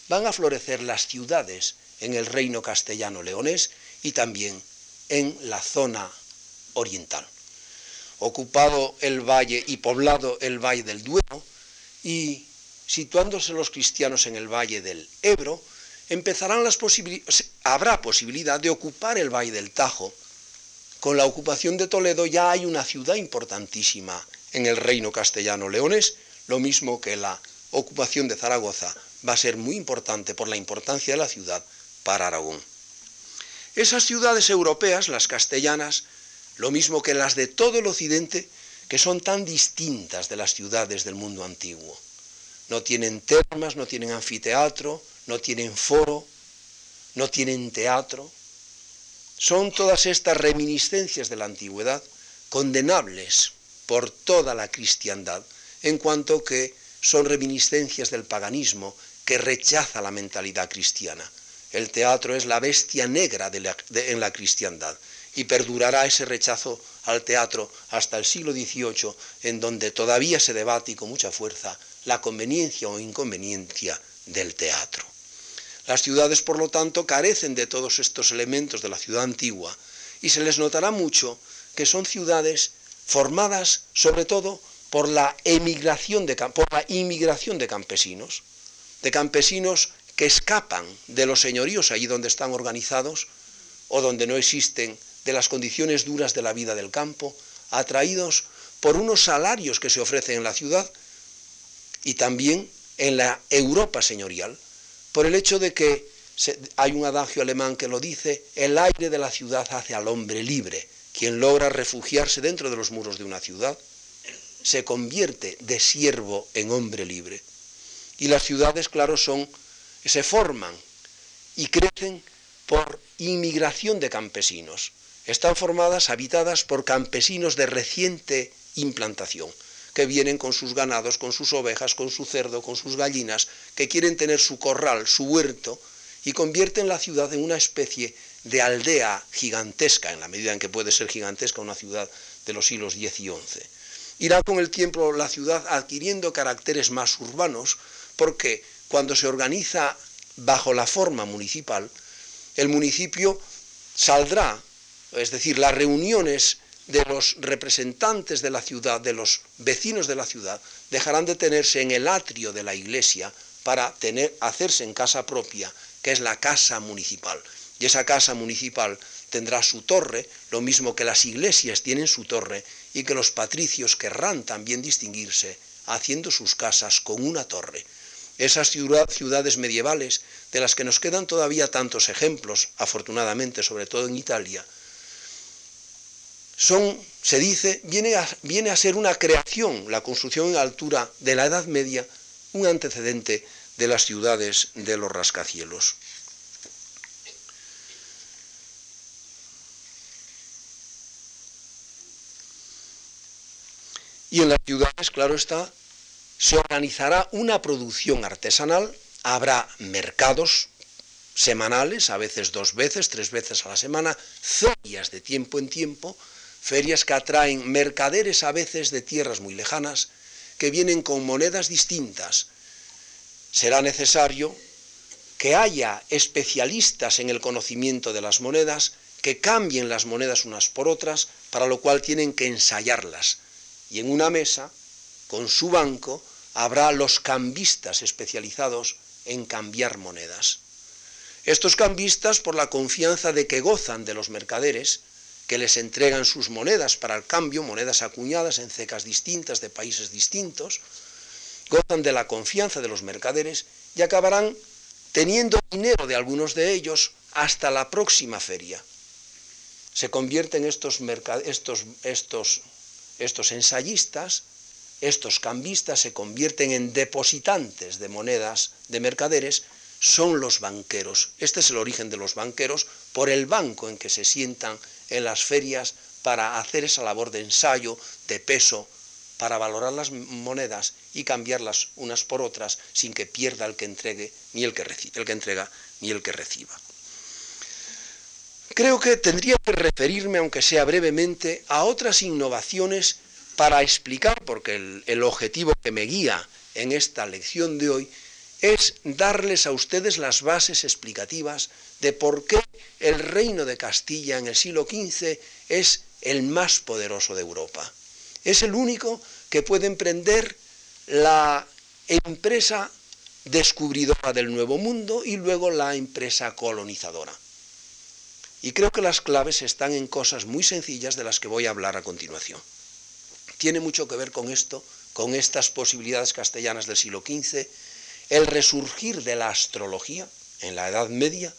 van a florecer las ciudades en el reino castellano leonés y también en la zona oriental. Ocupado el valle y poblado el valle del Duero y situándose los cristianos en el valle del Ebro, empezarán las habrá posibilidad de ocupar el valle del Tajo. Con la ocupación de Toledo ya hay una ciudad importantísima en el reino castellano leones, lo mismo que la ocupación de Zaragoza va a ser muy importante por la importancia de la ciudad para Aragón. Esas ciudades europeas, las castellanas, lo mismo que las de todo el occidente, que son tan distintas de las ciudades del mundo antiguo. No tienen termas, no tienen anfiteatro, no tienen foro, no tienen teatro. Son todas estas reminiscencias de la antigüedad condenables por toda la cristiandad, en cuanto que son reminiscencias del paganismo que rechaza la mentalidad cristiana. El teatro es la bestia negra en la cristiandad y perdurará ese rechazo al teatro hasta el siglo XVIII, en donde todavía se debate y con mucha fuerza la conveniencia o inconveniencia del teatro. Las ciudades, por lo tanto, carecen de todos estos elementos de la ciudad antigua y se les notará mucho que son ciudades formadas sobre todo por la emigración de, por la inmigración de campesinos, de campesinos que escapan de los señoríos allí donde están organizados o donde no existen de las condiciones duras de la vida del campo, atraídos por unos salarios que se ofrecen en la ciudad y también en la Europa señorial, por el hecho de que hay un adagio alemán que lo dice, el aire de la ciudad hace al hombre libre, quien logra refugiarse dentro de los muros de una ciudad, se convierte de siervo en hombre libre. Y las ciudades, claro, son, se forman y crecen por inmigración de campesinos están formadas, habitadas por campesinos de reciente implantación, que vienen con sus ganados, con sus ovejas, con su cerdo, con sus gallinas, que quieren tener su corral, su huerto, y convierten la ciudad en una especie de aldea gigantesca, en la medida en que puede ser gigantesca una ciudad de los siglos X y XI. Irá con el tiempo la ciudad adquiriendo caracteres más urbanos, porque cuando se organiza bajo la forma municipal, el municipio saldrá es decir, las reuniones de los representantes de la ciudad, de los vecinos de la ciudad, dejarán de tenerse en el atrio de la iglesia, para tener, hacerse en casa propia, que es la casa municipal. Y esa casa municipal tendrá su torre, lo mismo que las iglesias tienen su torre, y que los patricios querrán también distinguirse haciendo sus casas con una torre. Esas ciudades medievales, de las que nos quedan todavía tantos ejemplos, afortunadamente, sobre todo en Italia, son, se dice, viene a, viene a ser una creación, la construcción en altura de la Edad Media, un antecedente de las ciudades de los rascacielos. Y en las ciudades, claro está, se organizará una producción artesanal, habrá mercados semanales, a veces dos veces, tres veces a la semana, ferias de tiempo en tiempo, ferias que atraen mercaderes a veces de tierras muy lejanas, que vienen con monedas distintas. Será necesario que haya especialistas en el conocimiento de las monedas, que cambien las monedas unas por otras, para lo cual tienen que ensayarlas. Y en una mesa, con su banco, habrá los cambistas especializados en cambiar monedas. Estos cambistas, por la confianza de que gozan de los mercaderes, que les entregan sus monedas para el cambio, monedas acuñadas en cecas distintas de países distintos, gozan de la confianza de los mercaderes y acabarán teniendo dinero de algunos de ellos hasta la próxima feria. Se convierten estos, estos, estos, estos ensayistas estos cambistas se convierten en depositantes de monedas de mercaderes, son los banqueros. Este es el origen de los banqueros por el banco en que se sientan en las ferias para hacer esa labor de ensayo, de peso, para valorar las monedas y cambiarlas unas por otras sin que pierda el que entregue ni el que, el que entrega ni el que reciba. Creo que tendría que referirme, aunque sea brevemente, a otras innovaciones para explicar, porque el, objetivo que me guía en esta lección de hoy es darles a ustedes las bases explicativas de por qué el reino de Castilla en el siglo XV es el más poderoso de Europa. Es el único que puede emprender la empresa descubridora del Nuevo Mundo y luego la empresa colonizadora. Y creo que las claves están en cosas muy sencillas de las que voy a hablar a continuación tiene mucho que ver con esto, con estas posibilidades castellanas del siglo XV, el resurgir de la astrología en la Edad Media,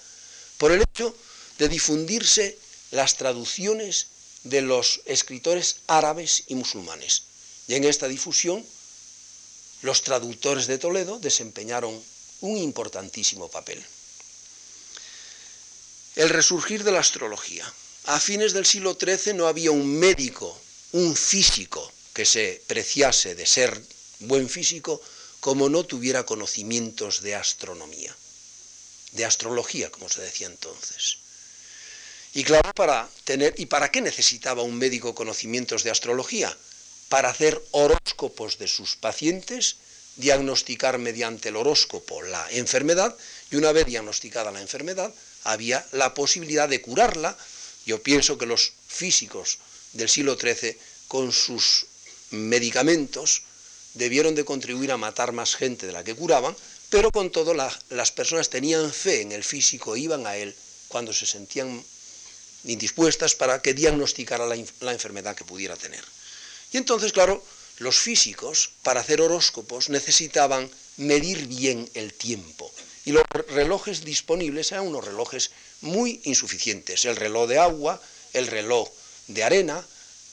por el hecho de difundirse las traducciones de los escritores árabes y musulmanes. Y en esta difusión, los traductores de Toledo desempeñaron un importantísimo papel. El resurgir de la astrología. A fines del siglo XIII no había un médico un físico que se preciase de ser buen físico como no tuviera conocimientos de astronomía, de astrología, como se decía entonces. Y claro, para tener, ¿y para qué necesitaba un médico conocimientos de astrología? Para hacer horóscopos de sus pacientes, diagnosticar mediante el horóscopo la enfermedad, y una vez diagnosticada la enfermedad, había la posibilidad de curarla. Yo pienso que los físicos del siglo XIII, con sus medicamentos, debieron de contribuir a matar más gente de la que curaban, pero con todo las personas tenían fe en el físico, iban a él cuando se sentían indispuestas para que diagnosticara la, la enfermedad que pudiera tener. Y entonces, claro, los físicos, para hacer horóscopos, necesitaban medir bien el tiempo. Y los relojes disponibles eran unos relojes muy insuficientes. El reloj de agua, el reloj de arena,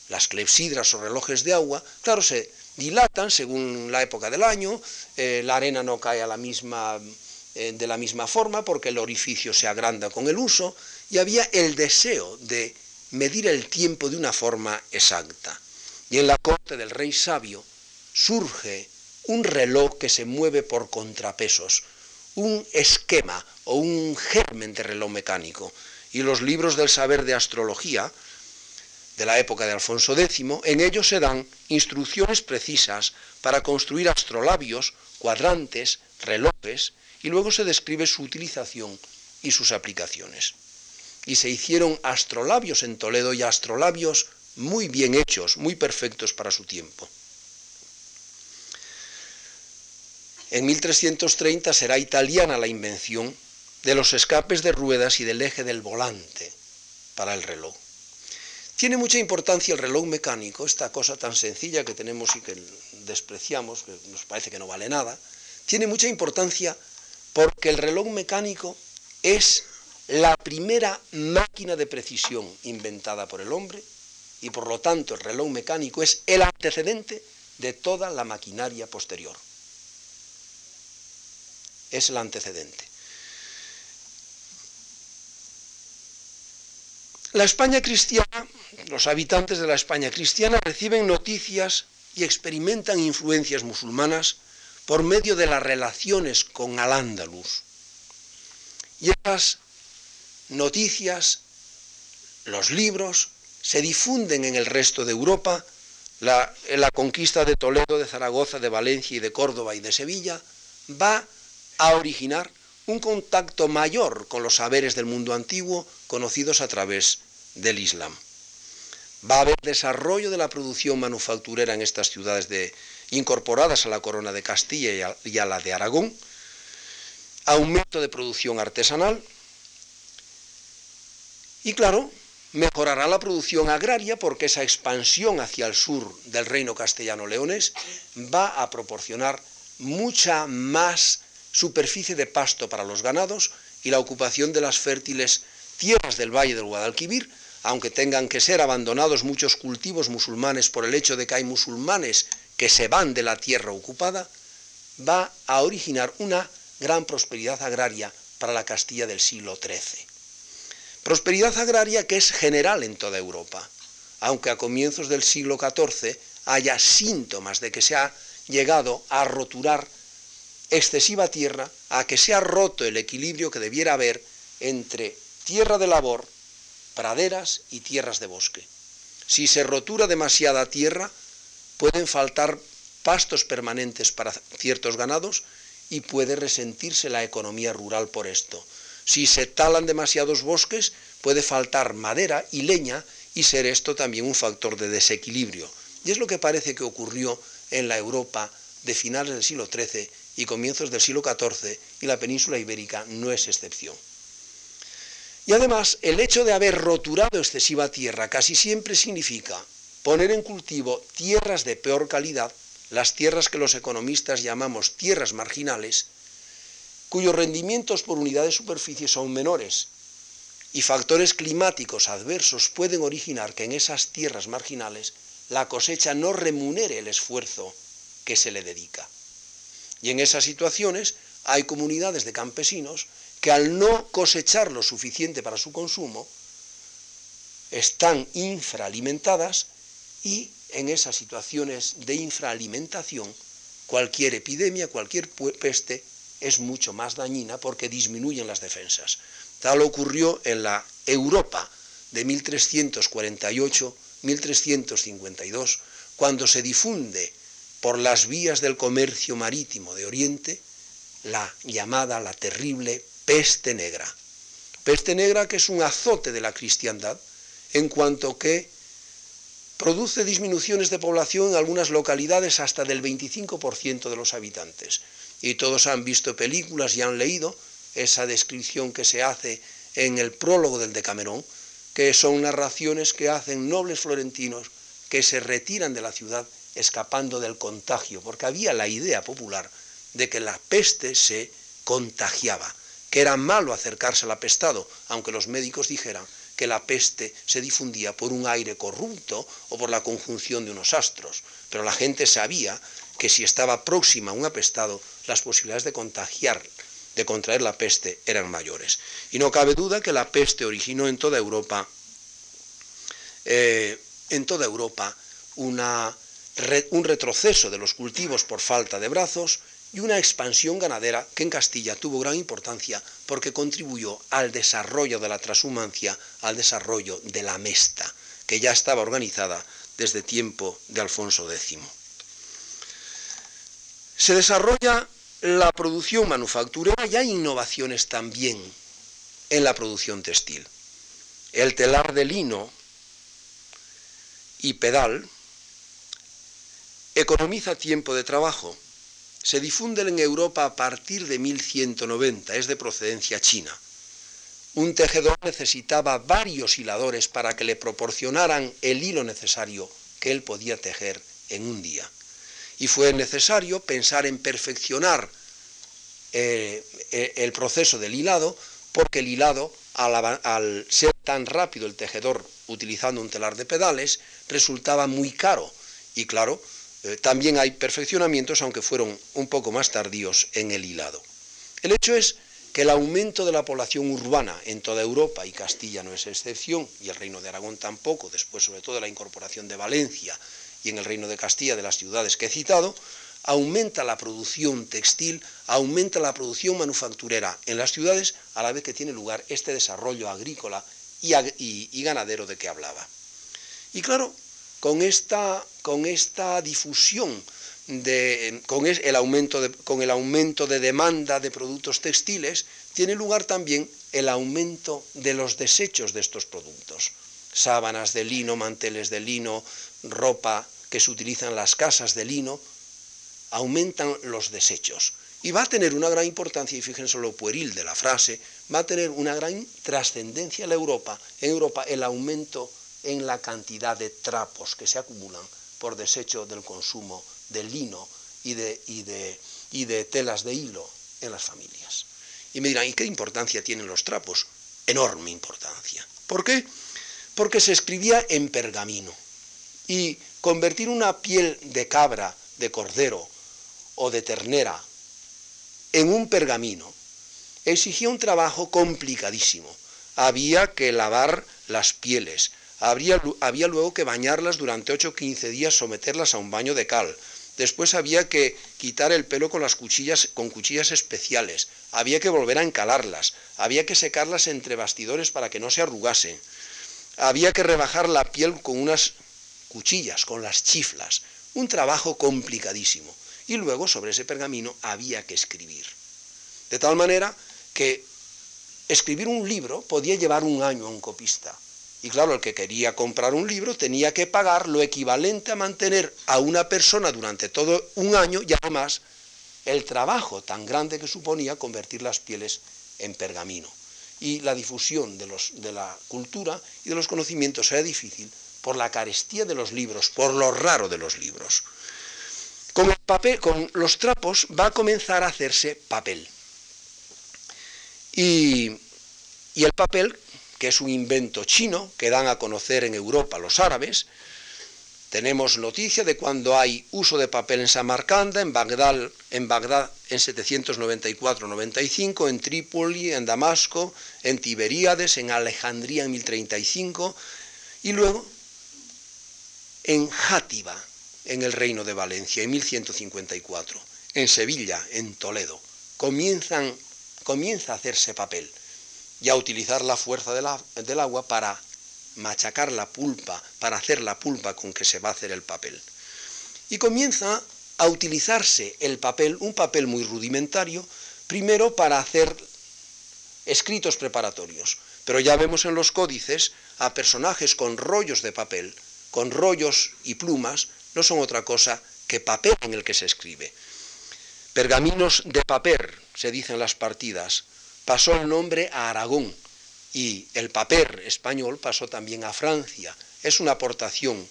las clepsidras o relojes de agua, claro, se dilatan según la época del año, eh, la arena no cae a la misma, eh, de la misma forma porque el orificio se agranda con el uso, y había el deseo de medir el tiempo de una forma exacta. Y en la corte del rey sabio surge un reloj que se mueve por contrapesos, un esquema o un germen de reloj mecánico. Y los libros del saber de astrología, de la época de Alfonso X, en ellos se dan instrucciones precisas para construir astrolabios, cuadrantes, relojes, y luego se describe su utilización y sus aplicaciones. Y se hicieron astrolabios en Toledo y astrolabios muy bien hechos, muy perfectos para su tiempo. En 1330 será italiana la invención de los escapes de ruedas y del eje del volante para el reloj. Tiene mucha importancia el reloj mecánico, esta cosa tan sencilla que tenemos y que despreciamos, que nos parece que no vale nada, tiene mucha importancia porque el reloj mecánico es la primera máquina de precisión inventada por el hombre y por lo tanto el reloj mecánico es el antecedente de toda la maquinaria posterior. Es el antecedente. La España cristiana, los habitantes de la España cristiana reciben noticias y experimentan influencias musulmanas por medio de las relaciones con Al-Ándalus. Y esas noticias, los libros, se difunden en el resto de Europa, la, la conquista de Toledo, de Zaragoza, de Valencia y de Córdoba y de Sevilla, va a originar un contacto mayor con los saberes del mundo antiguo conocidos a través del Islam. Va a haber desarrollo de la producción manufacturera en estas ciudades de, incorporadas a la corona de Castilla y a, y a la de Aragón, aumento de producción artesanal y claro, mejorará la producción agraria porque esa expansión hacia el sur del reino castellano-leonés va a proporcionar mucha más superficie de pasto para los ganados y la ocupación de las fértiles tierras del valle del Guadalquivir, aunque tengan que ser abandonados muchos cultivos musulmanes por el hecho de que hay musulmanes que se van de la tierra ocupada, va a originar una gran prosperidad agraria para la Castilla del siglo XIII. Prosperidad agraria que es general en toda Europa, aunque a comienzos del siglo XIV haya síntomas de que se ha llegado a roturar excesiva tierra, a que se ha roto el equilibrio que debiera haber entre tierra de labor, praderas y tierras de bosque. Si se rotura demasiada tierra, pueden faltar pastos permanentes para ciertos ganados y puede resentirse la economía rural por esto. Si se talan demasiados bosques, puede faltar madera y leña y ser esto también un factor de desequilibrio. Y es lo que parece que ocurrió en la Europa de finales del siglo XIII y comienzos del siglo XIV, y la península ibérica no es excepción. Y además, el hecho de haber roturado excesiva tierra casi siempre significa poner en cultivo tierras de peor calidad, las tierras que los economistas llamamos tierras marginales, cuyos rendimientos por unidad de superficie son menores, y factores climáticos adversos pueden originar que en esas tierras marginales la cosecha no remunere el esfuerzo que se le dedica. Y en esas situaciones hay comunidades de campesinos que al no cosechar lo suficiente para su consumo, están infraalimentadas y en esas situaciones de infraalimentación, cualquier epidemia, cualquier peste es mucho más dañina porque disminuyen las defensas. Tal ocurrió en la Europa de 1348-1352, cuando se difunde por las vías del comercio marítimo de Oriente la llamada, la terrible peste negra. Peste negra que es un azote de la cristiandad en cuanto que produce disminuciones de población en algunas localidades hasta del 25% de los habitantes. Y todos han visto películas y han leído esa descripción que se hace en el prólogo del Decamerón, que son narraciones que hacen nobles florentinos que se retiran de la ciudad escapando del contagio, porque había la idea popular de que la peste se contagiaba, que era malo acercarse al apestado, aunque los médicos dijeran que la peste se difundía por un aire corrupto o por la conjunción de unos astros, pero la gente sabía que si estaba próxima a un apestado, las posibilidades de contagiar, de contraer la peste eran mayores. Y no cabe duda que la peste originó en toda Europa, eh, en toda Europa, una un retroceso de los cultivos por falta de brazos y una expansión ganadera que en Castilla tuvo gran importancia porque contribuyó al desarrollo de la transhumancia, al desarrollo de la mesta, que ya estaba organizada desde tiempo de Alfonso X. Se desarrolla la producción manufacturera y hay innovaciones también en la producción textil. El telar de lino y pedal, economiza tiempo de trabajo se difunde en Europa a partir de 1190, es de procedencia china. Un tejedor necesitaba varios hiladores para que le proporcionaran el hilo necesario que él podía tejer en un día. Y fue necesario pensar en perfeccionar eh, eh, el proceso del hilado, porque el hilado, al, ser tan rápido el tejedor utilizando un telar de pedales, resultaba muy caro. Y claro, eh, también hay perfeccionamientos, aunque fueron un poco más tardíos en el hilado. El hecho es que el aumento de la población urbana en toda Europa, y Castilla no es excepción, y el Reino de Aragón tampoco, después sobre todo la incorporación de Valencia y en el Reino de Castilla de las ciudades que he citado, aumenta la producción textil, aumenta la producción manufacturera en las ciudades, a la vez que tiene lugar este desarrollo agrícola y, ganadero de que hablaba. Y claro, con esta, con esta difusión, de, con, el aumento de, con el aumento de demanda de productos textiles, tiene lugar también el aumento de los desechos de estos productos. Sábanas de lino, manteles de lino, ropa que se utiliza en las casas de lino, aumentan los desechos. Y va a tener una gran importancia, y fíjense lo pueril de la frase, va a tener una gran trascendencia en la Europa, en Europa el aumento en la cantidad de trapos que se acumulan por desecho del consumo de lino y de, y de, y de telas de hilo en las familias. Y me dirán, ¿y qué importancia tienen los trapos? Enorme importancia. ¿Por qué? Porque se escribía en pergamino. Y convertir una piel de cabra, de cordero, o de ternera en un pergamino exigía un trabajo complicadísimo. Había que lavar las pieles, había, luego que bañarlas durante 8 o 15 días, someterlas a un baño de cal. Después había que quitar el pelo con las cuchillas, con cuchillas especiales, había que volver a encalarlas, había que secarlas entre bastidores para que no se arrugasen, había que rebajar la piel con unas cuchillas, con las chiflas, un trabajo complicadísimo y luego sobre ese pergamino había que escribir. De tal manera que escribir un libro podía llevar un año a un copista. Y claro, el que quería comprar un libro tenía que pagar lo equivalente a mantener a una persona durante todo un año y además el trabajo tan grande que suponía convertir las pieles en pergamino. Y la difusión de, los, de la cultura y de los conocimientos era difícil por la carestía de los libros, por lo raro de los libros. Con, el papel, con los trapos va a comenzar a hacerse papel. Y, y el papel, que es un invento chino que dan a conocer en Europa los árabes, tenemos noticia de cuando hay uso de papel en Samarcanda, en Bagdad en, Bagdad, en 794-95, en Trípoli, en Damasco, en Tiberíades, en Alejandría en 1035 y luego en Játiva en el reino de Valencia en 1154, en Sevilla, en Toledo, comienzan, comienza a hacerse papel y a utilizar la fuerza del agua para machacar la pulpa, para hacer la pulpa con que se va a hacer el papel. Y comienza a utilizarse el papel, un papel muy rudimentario, primero para hacer escritos preparatorios, pero ya vemos en los códices a personajes con rollos de papel, con rollos y plumas, no son otra cosa que papel en el que se escribe. Pergaminos de papel, se dicen las partidas, pasó el nombre a Aragón y el papel español pasó también a Francia. Es una aportación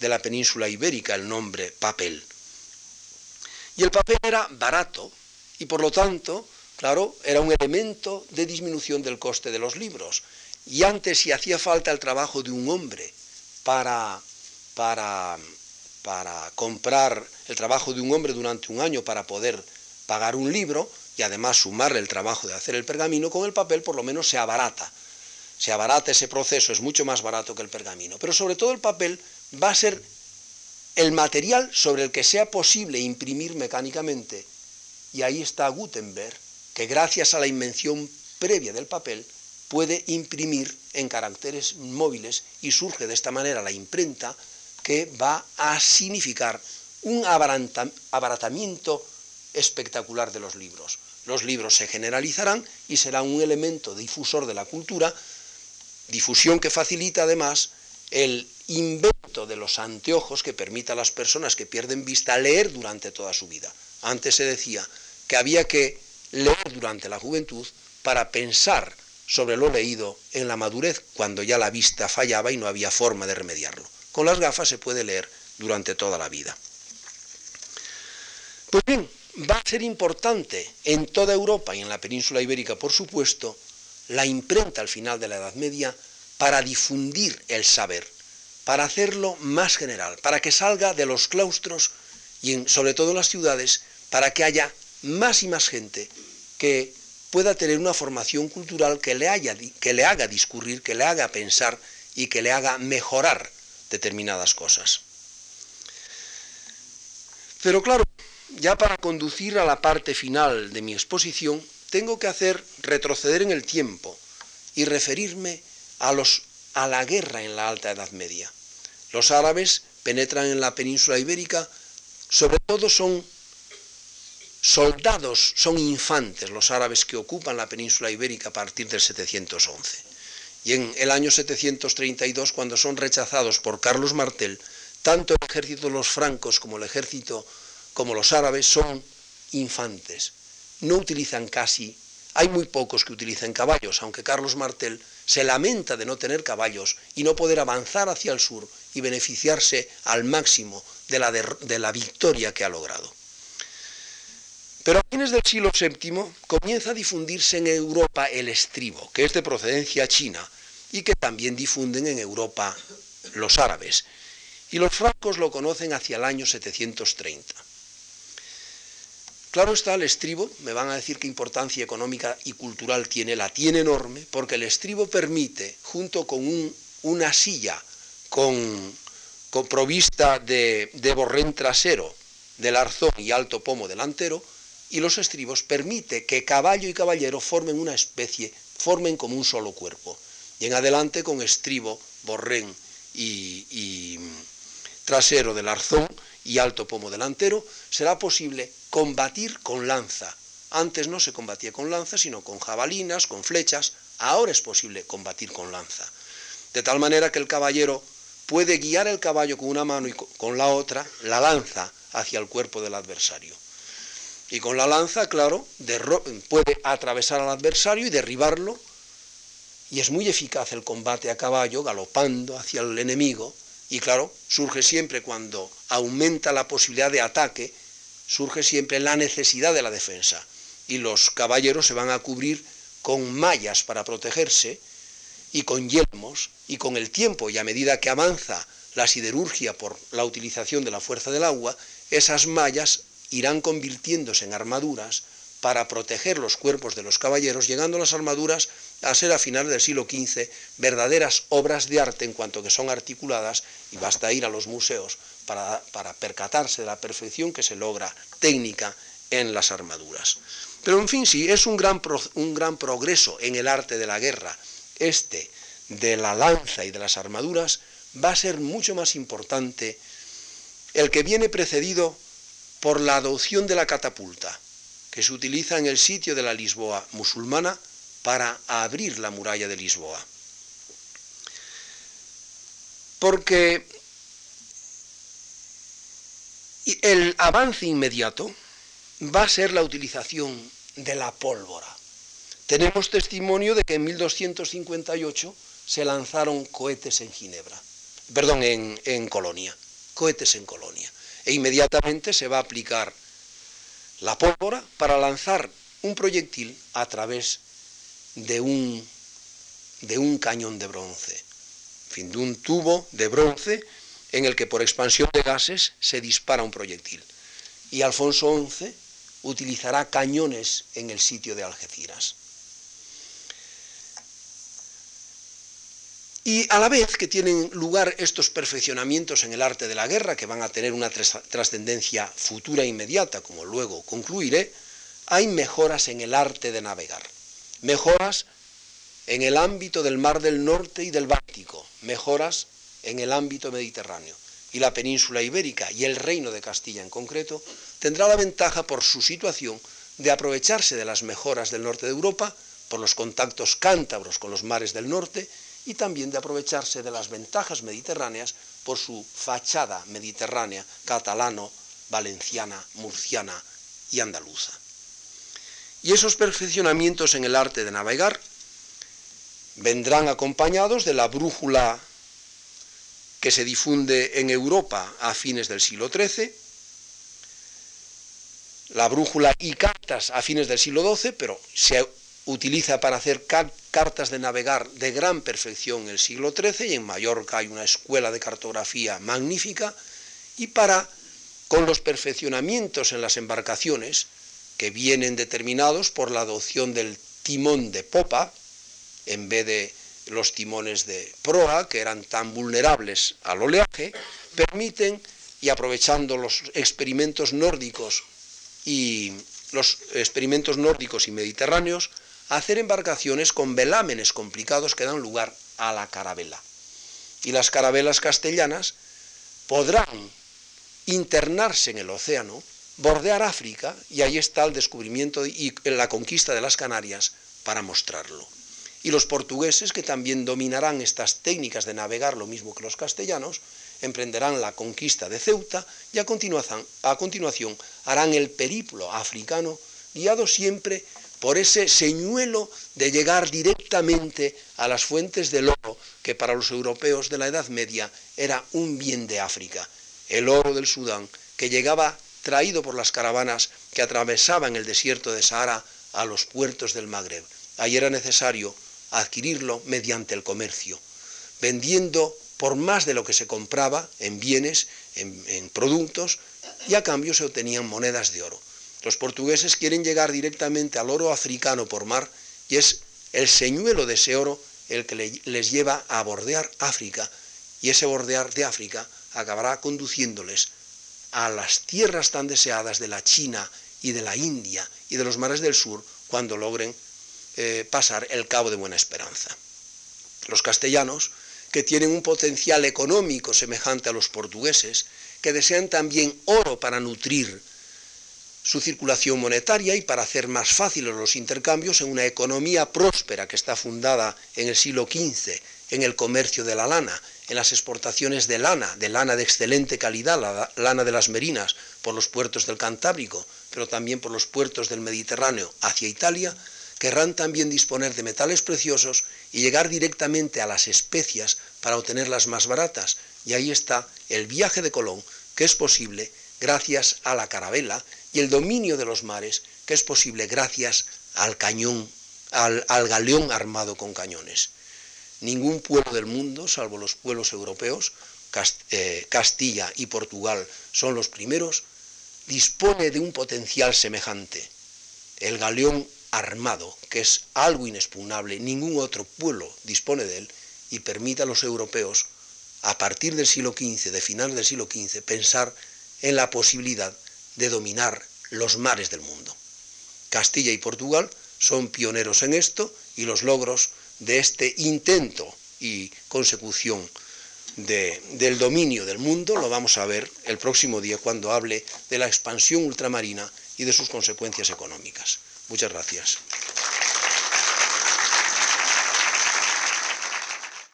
de la península ibérica el nombre papel. Y el papel era barato y por lo tanto, claro, era un elemento de disminución del coste de los libros. Y antes si hacía falta el trabajo de un hombre para, para para comprar el trabajo de un hombre durante un año para poder pagar un libro y además sumarle el trabajo de hacer el pergamino, con el papel por lo menos se abarata. Se abarata ese proceso, es mucho más barato que el pergamino. Pero sobre todo el papel va a ser el material sobre el que sea posible imprimir mecánicamente. Y ahí está Gutenberg, que gracias a la invención previa del papel puede imprimir en caracteres móviles y surge de esta manera la imprenta que va a significar un abaratamiento espectacular de los libros. Los libros se generalizarán y serán un elemento difusor de la cultura, difusión que facilita además el invento de los anteojos que permita a las personas que pierden vista leer durante toda su vida. Antes se decía que había que leer durante la juventud para pensar sobre lo leído en la madurez, cuando ya la vista fallaba y no había forma de remediarlo. Con las gafas se puede leer durante toda la vida. Pues bien, va a ser importante en toda Europa y en la península ibérica, por supuesto, la imprenta al final de la Edad Media para difundir el saber, para hacerlo más general, para que salga de los claustros y sobre todo en las ciudades, para que haya más y más gente que pueda tener una formación cultural que le, que le haga discurrir, que le haga pensar y que le haga mejorar determinadas cosas. Pero claro, ya para conducir a la parte final de mi exposición, tengo que hacer retroceder en el tiempo y referirme a, los, a la guerra en la Alta Edad Media. Los árabes penetran en la península ibérica, sobre todo son soldados, son infantes los árabes que ocupan la península ibérica a partir del 711. Y en el año 732, cuando son rechazados por Carlos Martel, tanto el ejército de los francos como el ejército, como los árabes, son infantes. No utilizan casi, hay muy pocos que utilizan caballos, aunque Carlos Martel se lamenta de no tener caballos y no poder avanzar hacia el sur y beneficiarse al máximo de la, victoria que ha logrado. Pero a fines del siglo VII comienza a difundirse en Europa el estribo, que es de procedencia china y que también difunden en Europa los árabes. Y los francos lo conocen hacia el año 730. Claro está, el estribo, me van a decir qué importancia económica y cultural tiene, la tiene enorme, porque el estribo permite, junto con una silla con, provista de, de borrén trasero, del arzón y alto pomo delantero, y los estribos permite que caballo y caballero formen una especie, formen como un solo cuerpo. Y en adelante con estribo, borrén y, trasero del arzón y alto pomo delantero, será posible combatir con lanza. Antes no se combatía con lanza, sino con jabalinas, con flechas. Ahora es posible combatir con lanza. De tal manera que el caballero puede guiar el caballo con una mano y con la otra la lanza hacia el cuerpo del adversario. Y con la lanza, claro, puede atravesar al adversario y derribarlo. Y es muy eficaz el combate a caballo, galopando hacia el enemigo. Y claro, surge siempre cuando aumenta la posibilidad de ataque, surge siempre la necesidad de la defensa. Y los caballeros se van a cubrir con mallas para protegerse y con yelmos y con el tiempo y a medida que avanza la siderurgia por la utilización de la fuerza del agua, esas mallas irán convirtiéndose en armaduras para proteger los cuerpos de los caballeros, llegando las armaduras a ser a finales del siglo XV verdaderas obras de arte en cuanto que son articuladas y basta ir a los museos para, percatarse de la perfección que se logra técnica en las armaduras. Pero en fin, sí, es un gran, un gran progreso en el arte de la guerra, este de la lanza y de las armaduras, va a ser mucho más importante el que viene precedido por la adopción de la catapulta, que se utiliza en el sitio de la Lisboa musulmana para abrir la muralla de Lisboa. Porque el avance inmediato va a ser la utilización de la pólvora. Tenemos testimonio de que en 1258 se lanzaron cohetes en Ginebra, perdón, en, Colonia, cohetes en Colonia e inmediatamente se va a aplicar la pólvora para lanzar un proyectil a través de un, de un cañón de bronce, en fin, de un tubo de bronce en el que por expansión de gases se dispara un proyectil. Y Alfonso XI utilizará cañones en el sitio de Algeciras. Y a la vez que tienen lugar estos perfeccionamientos en el arte de la guerra, que van a tener una trascendencia futura e inmediata, como luego concluiré, hay mejoras en el arte de navegar. Mejoras en el ámbito del Mar del Norte y del Báltico, mejoras en el ámbito mediterráneo. Y la península ibérica y el reino de Castilla en concreto tendrá la ventaja por su situación de aprovecharse de las mejoras del norte de Europa, por los contactos cántabros con los mares del norte y también de aprovecharse de las ventajas mediterráneas por su fachada mediterránea, catalano, valenciana, murciana y andaluza. Y esos perfeccionamientos en el arte de navegar vendrán acompañados de la brújula que se difunde en Europa a fines del siglo XIII, la brújula y cartas a fines del siglo XII, pero se utiliza para hacer cartas de navegar de gran perfección en el siglo XIII y en Mallorca hay una escuela de cartografía magnífica y para, con los perfeccionamientos en las embarcaciones, que vienen determinados por la adopción del timón de popa, en vez de los timones de proa, que eran tan vulnerables al oleaje, permiten, y aprovechando los experimentos nórdicos y los experimentos nórdicos y mediterráneos, hacer embarcaciones con velámenes complicados que dan lugar a la carabela. Y las carabelas castellanas podrán internarse en el océano, bordear África, y ahí está el descubrimiento y la conquista de las Canarias para mostrarlo. Y los portugueses, que también dominarán estas técnicas de navegar lo mismo que los castellanos, emprenderán la conquista de Ceuta y a continuación, a continuación harán el periplo africano, guiado siempre por ese señuelo de llegar directamente a las fuentes del oro, que para los europeos de la Edad Media era un bien de África, el oro del Sudán, que llegaba traído por las caravanas que atravesaban el desierto de Sahara a los puertos del Magreb. Ahí era necesario adquirirlo mediante el comercio, vendiendo por más de lo que se compraba en bienes, en, productos, y a cambio se obtenían monedas de oro. Los portugueses quieren llegar directamente al oro africano por mar y es el señuelo de ese oro el que les lleva a bordear África y ese bordear de África acabará conduciéndoles a las tierras tan deseadas de la China y de la India y de los mares del sur cuando logren eh, pasar el Cabo de Buena Esperanza. Los castellanos, que tienen un potencial económico semejante a los portugueses, que desean también oro para nutrir su circulación monetaria y para hacer más fáciles los intercambios en una economía próspera que está fundada en el siglo XV en el comercio de la lana, en las exportaciones de lana, de lana de excelente calidad, la lana de las merinas, por los puertos del Cantábrico, pero también por los puertos del Mediterráneo hacia Italia, querrán también disponer de metales preciosos y llegar directamente a las especias para obtenerlas más baratas. Y ahí está el viaje de Colón, que es posible gracias a la carabela y el dominio de los mares, que es posible gracias al cañón, al, galeón armado con cañones. Ningún pueblo del mundo, salvo los pueblos europeos, eh, Castilla y Portugal son los primeros, dispone de un potencial semejante. El galeón armado, que es algo inexpugnable, ningún otro pueblo dispone de él y permite a los europeos, a partir del siglo XV, de finales del siglo XV, pensar en la posibilidad de dominar los mares del mundo. Castilla y Portugal son pioneros en esto y los logros de este intento y consecución del dominio del mundo lo vamos a ver el próximo día cuando hable de la expansión ultramarina y de sus consecuencias económicas. Muchas gracias.